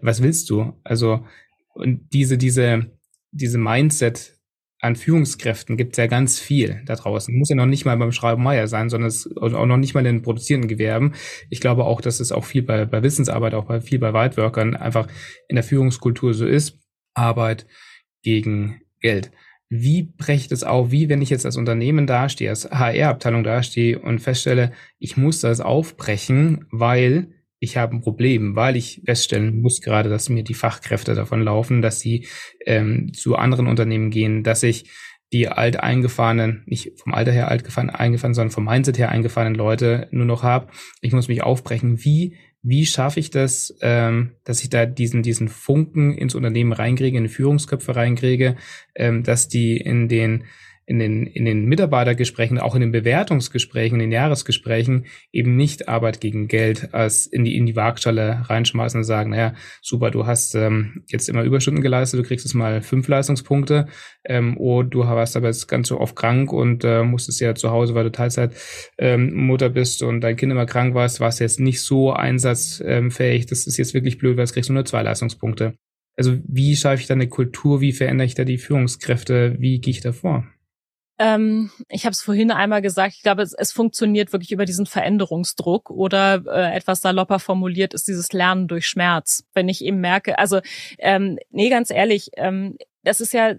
Was willst du? Also, und diese, diese, diese Mindset an Führungskräften gibt es ja ganz viel da draußen. Muss ja noch nicht mal beim Schreibenmeier sein, sondern es, auch noch nicht mal in den produzierenden Gewerben. Ich glaube auch, dass es auch viel bei, bei Wissensarbeit, auch bei viel bei Whiteworkern einfach in der Führungskultur so ist. Arbeit gegen Geld. Wie breche ich das auf? Wie, wenn ich jetzt als Unternehmen dastehe, als HR-Abteilung dastehe und feststelle, ich muss das aufbrechen, weil ich habe ein Problem, weil ich feststellen muss gerade, dass mir die Fachkräfte davon laufen, dass sie ähm, zu anderen Unternehmen gehen, dass ich die alt eingefahrenen, nicht vom Alter her alt gefahren, eingefahren, sondern vom Mindset her eingefahrenen Leute nur noch habe. Ich muss mich aufbrechen. Wie, wie schaffe ich das, ähm, dass ich da diesen, diesen Funken ins Unternehmen reinkriege, in die Führungsköpfe reinkriege, ähm, dass die in den in den, in den Mitarbeitergesprächen, auch in den Bewertungsgesprächen, in den Jahresgesprächen eben nicht Arbeit gegen Geld als in die, in die Waagschale reinschmeißen und sagen, naja, super, du hast ähm, jetzt immer Überstunden geleistet, du kriegst jetzt mal fünf Leistungspunkte, ähm, oh, du warst aber jetzt ganz so oft krank und äh, musstest ja zu Hause, weil du Teilzeit ähm, Mutter bist und dein Kind immer krank warst, warst jetzt nicht so einsatzfähig, das ist jetzt wirklich blöd, weil es kriegst du nur zwei Leistungspunkte. Also wie schaffe ich da eine Kultur, wie verändere ich da die Führungskräfte, wie gehe ich da vor? Ähm, ich habe es vorhin einmal gesagt, ich glaube, es, es, funktioniert wirklich über diesen Veränderungsdruck oder äh, etwas salopper formuliert ist dieses Lernen durch Schmerz. Wenn ich eben merke, also ähm, nee, ganz ehrlich, ähm, das ist ja,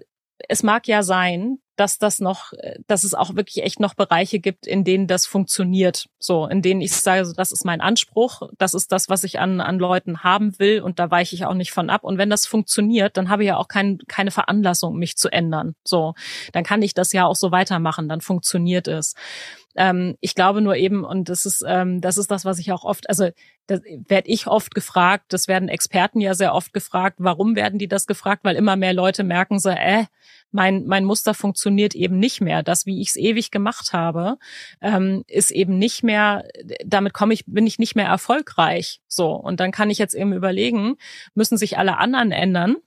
es mag ja sein, dass das noch, dass es auch wirklich echt noch Bereiche gibt, in denen das funktioniert. So, in denen ich sage, das ist mein Anspruch, das ist das, was ich an, an Leuten haben will und da weiche ich auch nicht von ab. Und wenn das funktioniert, dann habe ich ja auch kein, keine Veranlassung, mich zu ändern. So, dann kann ich das ja auch so weitermachen, dann funktioniert es. Ähm, ich glaube nur eben, und das ist, ähm, das ist das, was ich auch oft, also das werde ich oft gefragt, das werden Experten ja sehr oft gefragt, warum werden die das gefragt? Weil immer mehr Leute merken so, äh, mein, mein Muster funktioniert eben nicht mehr. Das, wie ich es ewig gemacht habe, ähm, ist eben nicht mehr, damit komme ich, bin ich nicht mehr erfolgreich. So. Und dann kann ich jetzt eben überlegen, müssen sich alle anderen ändern?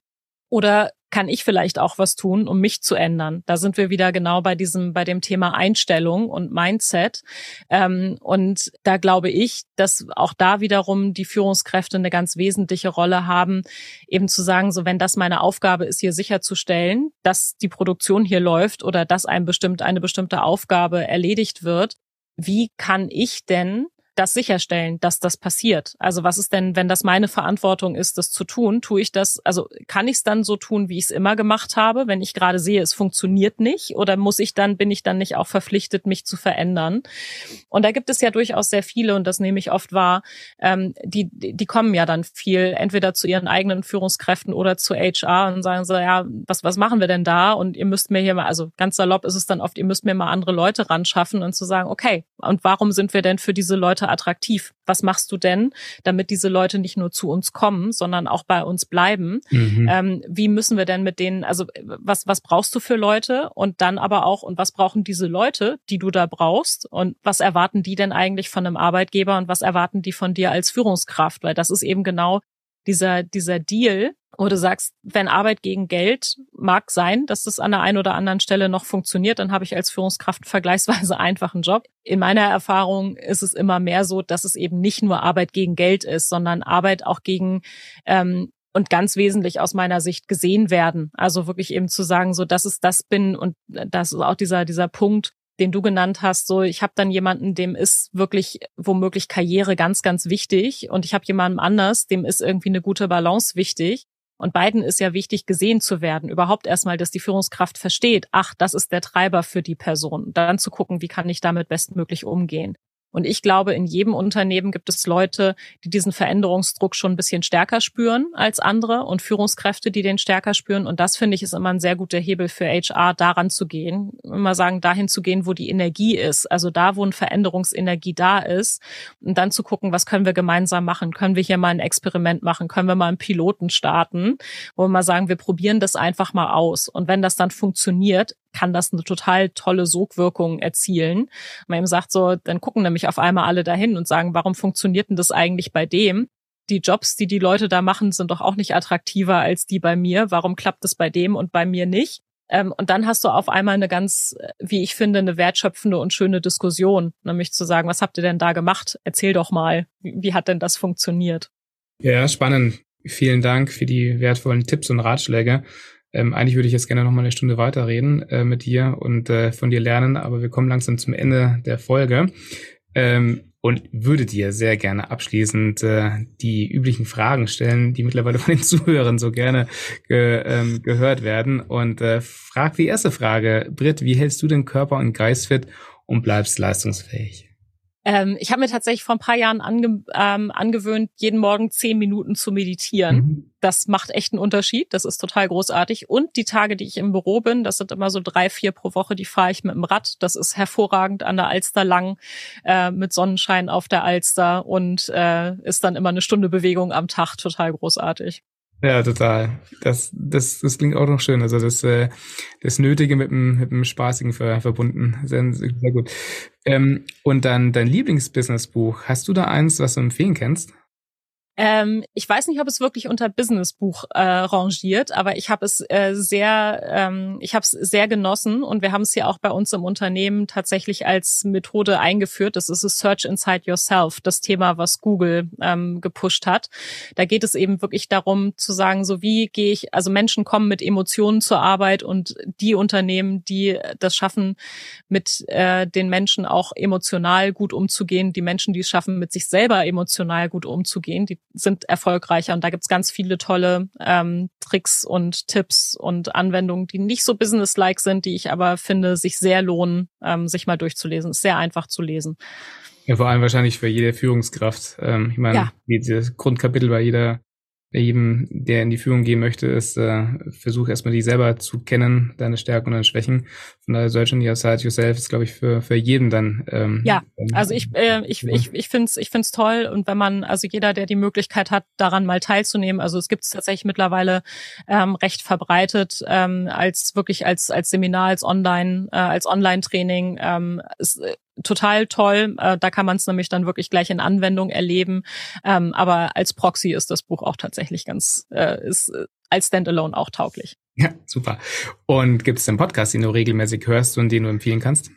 Oder kann ich vielleicht auch was tun, um mich zu ändern? Da sind wir wieder genau bei diesem, bei dem Thema Einstellung und Mindset. Ähm, und da glaube ich, dass auch da wiederum die Führungskräfte eine ganz wesentliche Rolle haben, eben zu sagen, so wenn das meine Aufgabe ist, hier sicherzustellen, dass die Produktion hier läuft oder dass ein bestimmt, eine bestimmte Aufgabe erledigt wird, wie kann ich denn das sicherstellen, dass das passiert? Also was ist denn, wenn das meine Verantwortung ist, das zu tun? Tue ich das, also kann ich es dann so tun, wie ich es immer gemacht habe, wenn ich gerade sehe, es funktioniert nicht? Oder muss ich dann, bin ich dann nicht auch verpflichtet, mich zu verändern? Und da gibt es ja durchaus sehr viele, und das nehme ich oft wahr, ähm, die, die kommen ja dann viel entweder zu ihren eigenen Führungskräften oder zu HR und sagen so, ja, was, was machen wir denn da? Und ihr müsst mir hier mal, also ganz salopp ist es dann oft, ihr müsst mir mal andere Leute ran schaffen und zu sagen, okay, und warum sind wir denn für diese Leute Leute attraktiv? Was machst du denn, damit diese Leute nicht nur zu uns kommen, sondern auch bei uns bleiben? Mhm. Ähm, wie müssen wir denn mit denen, also was, was brauchst du für Leute? Und dann aber auch, und was brauchen diese Leute, die du da brauchst? Und was erwarten die denn eigentlich von einem Arbeitgeber und was erwarten die von dir als Führungskraft? Weil das ist eben genau dieser, dieser Deal, wo du sagst, wenn Arbeit gegen Geld mag sein, dass das an der einen oder anderen Stelle noch funktioniert, dann habe ich als Führungskraft vergleichsweise einfachen Job. In meiner Erfahrung ist es immer mehr so, dass es eben nicht nur Arbeit gegen Geld ist, sondern Arbeit auch gegen ähm, und ganz wesentlich aus meiner Sicht gesehen werden. Also wirklich eben zu sagen, so das ist das bin und das ist auch dieser dieser Punkt, den du genannt hast, so ich habe dann jemanden, dem ist wirklich womöglich Karriere ganz, ganz wichtig und ich habe jemanden anders, dem ist irgendwie eine gute Balance wichtig. Und beiden ist ja wichtig, gesehen zu werden. Überhaupt erstmal, dass die Führungskraft versteht, ach, das ist der Treiber für die Person. Dann zu gucken, wie kann ich damit bestmöglich umgehen. Und ich glaube, in jedem Unternehmen gibt es Leute, die diesen Veränderungsdruck schon ein bisschen stärker spüren als andere und Führungskräfte, die den stärker spüren. Und das finde ich ist immer ein sehr guter Hebel für HR, daran zu gehen. Immer sagen, dahin zu gehen, wo die Energie ist. Also da, wo eine Veränderungsenergie da ist. Und dann zu gucken, was können wir gemeinsam machen? Können wir hier mal ein Experiment machen? Können wir mal einen Piloten starten? Wo wir mal sagen, wir probieren das einfach mal aus. Und wenn das dann funktioniert, kann das eine total tolle Sogwirkung erzielen. Man eben sagt so, dann gucken nämlich auf einmal alle dahin und sagen, warum funktioniert denn das eigentlich bei dem? Die Jobs, die die Leute da machen, sind doch auch nicht attraktiver als die bei mir. Warum klappt es bei dem und bei mir nicht? Ähm, und dann hast du auf einmal eine ganz, wie ich finde, eine wertschöpfende und schöne Diskussion, nämlich zu sagen, was habt ihr denn da gemacht? Erzähl doch mal, wie hat denn das funktioniert? Ja, spannend. Vielen Dank für die wertvollen Tipps und Ratschläge. Ähm, eigentlich würde ich jetzt gerne noch mal eine Stunde weiterreden äh, mit dir und äh, von dir lernen, aber wir kommen langsam zum Ende der Folge. Ähm, und würde dir sehr gerne abschließend äh, die üblichen Fragen stellen, die mittlerweile von den Zuhörern so gerne ge, ähm, gehört werden. Und äh, frag die erste Frage, Britt, wie hältst du den Körper und Geist fit und bleibst leistungsfähig? Ähm, ich habe mir tatsächlich vor ein paar Jahren ange ähm, angewöhnt, jeden Morgen zehn Minuten zu meditieren. Mhm. Das macht echt einen Unterschied. Das ist total großartig. Und die Tage, die ich im Büro bin, das sind immer so drei, vier pro Woche, die fahre ich mit dem Rad. Das ist hervorragend an der Alster lang, äh, mit Sonnenschein auf der Alster und äh, ist dann immer eine Stunde Bewegung am Tag. Total großartig. Ja, total. Das, das, das klingt auch noch schön. Also das, äh, das Nötige mit dem, mit dem Spaßigen ver, verbunden. Sehr, sehr gut. Ähm, und dann dein Lieblingsbusinessbuch. Hast du da eins, was du empfehlen kannst? Ähm, ich weiß nicht, ob es wirklich unter Businessbuch äh, rangiert, aber ich habe es äh, sehr, ähm, ich habe es sehr genossen und wir haben es ja auch bei uns im Unternehmen tatsächlich als Methode eingeführt. Das ist das Search Inside Yourself, das Thema, was Google ähm, gepusht hat. Da geht es eben wirklich darum zu sagen, so wie gehe ich, also Menschen kommen mit Emotionen zur Arbeit und die Unternehmen, die das schaffen, mit äh, den Menschen auch emotional gut umzugehen, die Menschen, die es schaffen, mit sich selber emotional gut umzugehen, die sind erfolgreicher und da gibt's ganz viele tolle ähm, Tricks und Tipps und Anwendungen, die nicht so businesslike sind, die ich aber finde, sich sehr lohnen, ähm, sich mal durchzulesen. Ist sehr einfach zu lesen. Ja, vor allem wahrscheinlich für jede Führungskraft. Ähm, ich meine, ja. dieses Grundkapitel bei jeder jedem, der in die Führung gehen möchte, ist, äh, versuch erstmal die selber zu kennen, deine Stärken und deine Schwächen. Von daher Search on Side Yourself ist, glaube ich, für, für jeden dann. Ähm, ja, also ich, äh, ich, ich, ich finde es ich find's toll und wenn man, also jeder, der die Möglichkeit hat, daran mal teilzunehmen, also es gibt es tatsächlich mittlerweile ähm, recht verbreitet, ähm, als wirklich als, als Seminar, als Online, äh, als Online-Training. Ähm, ist, äh, total toll. Äh, da kann man es nämlich dann wirklich gleich in Anwendung erleben. Ähm, aber als Proxy ist das Buch auch tatsächlich ganz, äh, ist äh, als Standalone auch tauglich. Ja, super. Und gibt es einen Podcast, den du regelmäßig hörst und den du empfehlen kannst?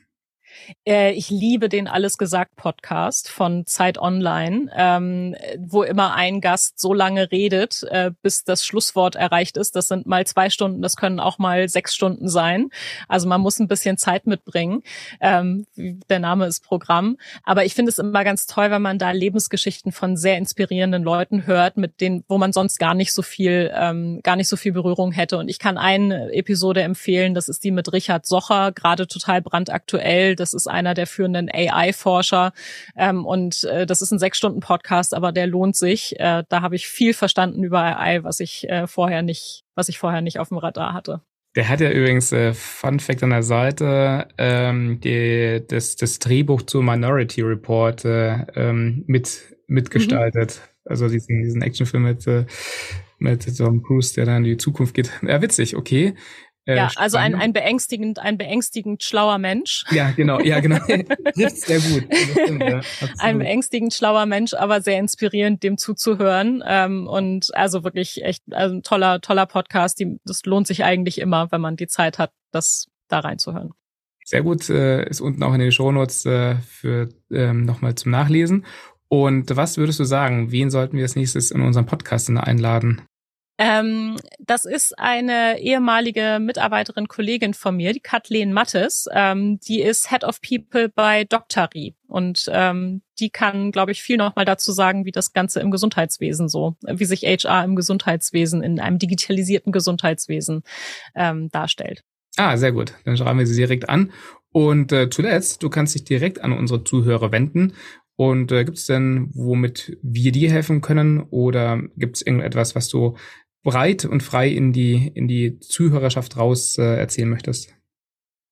Äh, ich liebe den Alles gesagt Podcast von Zeit Online, ähm, wo immer ein Gast so lange redet, äh, bis das Schlusswort erreicht ist. Das sind mal zwei Stunden, das können auch mal sechs Stunden sein. Also man muss ein bisschen Zeit mitbringen. Ähm, der Name ist Programm. Aber ich finde es immer ganz toll, wenn man da Lebensgeschichten von sehr inspirierenden Leuten hört, mit denen, wo man sonst gar nicht so viel, ähm, gar nicht so viel Berührung hätte. Und ich kann eine Episode empfehlen, das ist die mit Richard Socher, gerade total brandaktuell. Das ist einer der führenden AI-Forscher. Ähm, und äh, das ist ein sechs Stunden Podcast, aber der lohnt sich. Äh, da habe ich viel verstanden über AI, was ich äh, vorher nicht, was ich vorher nicht auf dem Radar hatte. Der hat ja übrigens äh, Fun Fact an der Seite ähm, die, das, das Drehbuch zu Minority Report äh, ähm, mit mitgestaltet. Mhm. Also diesen, diesen Actionfilm mit, äh, mit Tom Cruise, der dann in die Zukunft geht. Ja, witzig, okay. Äh, ja, also ein, ein beängstigend, ein beängstigend schlauer Mensch. Ja, genau, ja, genau. Trifft sehr gut. Stimmt, ja. ein beängstigend schlauer Mensch, aber sehr inspirierend, dem zuzuhören. Ähm, und also wirklich echt also ein toller, toller Podcast. Die, das lohnt sich eigentlich immer, wenn man die Zeit hat, das da reinzuhören. Sehr gut, äh, ist unten auch in den Shownotes äh, für ähm, nochmal zum Nachlesen. Und was würdest du sagen, wen sollten wir als nächstes in unserem Podcast einladen? Ähm, das ist eine ehemalige Mitarbeiterin, Kollegin von mir, die Kathleen Mattes. Ähm, die ist Head of People bei Doctari und ähm, die kann, glaube ich, viel noch mal dazu sagen, wie das Ganze im Gesundheitswesen so, wie sich HR im Gesundheitswesen, in einem digitalisierten Gesundheitswesen ähm, darstellt. Ah, sehr gut. Dann schreiben wir sie direkt an. Und äh, zuletzt, du kannst dich direkt an unsere Zuhörer wenden und äh, gibt es denn, womit wir dir helfen können? Oder gibt es irgendetwas, was du breit und frei in die, in die Zuhörerschaft raus äh, erzählen möchtest?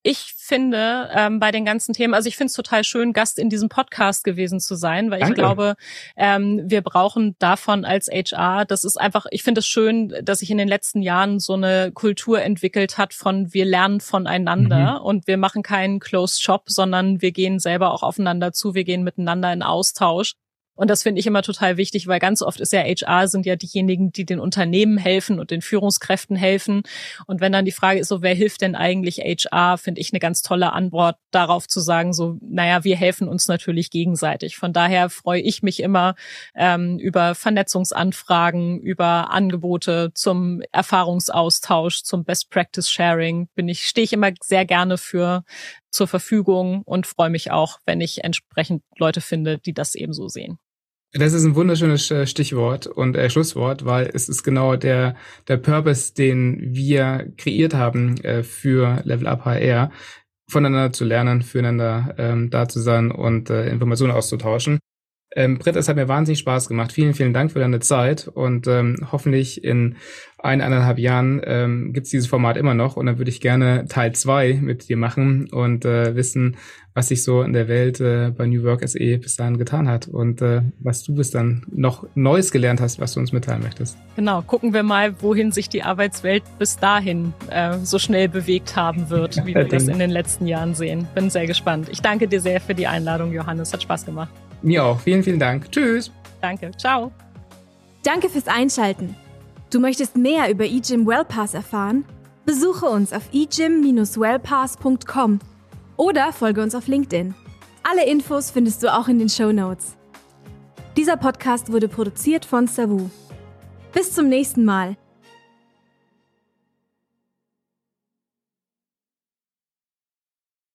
Ich finde ähm, bei den ganzen Themen, also ich finde es total schön, Gast in diesem Podcast gewesen zu sein, weil Danke. ich glaube, ähm, wir brauchen davon als HR, das ist einfach, ich finde es schön, dass sich in den letzten Jahren so eine Kultur entwickelt hat von wir lernen voneinander mhm. und wir machen keinen Closed Shop, sondern wir gehen selber auch aufeinander zu, wir gehen miteinander in Austausch. Und das finde ich immer total wichtig, weil ganz oft ist ja HR sind ja diejenigen, die den Unternehmen helfen und den Führungskräften helfen. Und wenn dann die Frage ist, so wer hilft denn eigentlich HR, finde ich eine ganz tolle Antwort darauf zu sagen, so, naja, wir helfen uns natürlich gegenseitig. Von daher freue ich mich immer ähm, über Vernetzungsanfragen, über Angebote zum Erfahrungsaustausch, zum Best Practice Sharing. Bin ich, stehe ich immer sehr gerne für zur Verfügung und freue mich auch, wenn ich entsprechend Leute finde, die das ebenso sehen. Das ist ein wunderschönes äh, Stichwort und äh, Schlusswort, weil es ist genau der, der Purpose, den wir kreiert haben äh, für Level Up HR, voneinander zu lernen, füreinander ähm, da zu sein und äh, Informationen auszutauschen. Ähm, Britt, es hat mir wahnsinnig Spaß gemacht. Vielen, vielen Dank für deine Zeit und ähm, hoffentlich in eineinhalb Jahren ähm, gibt es dieses Format immer noch und dann würde ich gerne Teil zwei mit dir machen und äh, wissen, was sich so in der Welt äh, bei New Work SE bis dahin getan hat und äh, was du bis dann noch Neues gelernt hast, was du uns mitteilen möchtest. Genau, gucken wir mal, wohin sich die Arbeitswelt bis dahin äh, so schnell bewegt haben wird, wie wir das in den letzten Jahren sehen. Bin sehr gespannt. Ich danke dir sehr für die Einladung, Johannes. Hat Spaß gemacht. Mir auch. Vielen, vielen Dank. Tschüss. Danke. Ciao. Danke fürs Einschalten. Du möchtest mehr über eGym Wellpass erfahren? Besuche uns auf egym-wellpass.com oder folge uns auf LinkedIn. Alle Infos findest du auch in den Show Notes. Dieser Podcast wurde produziert von Savu. Bis zum nächsten Mal.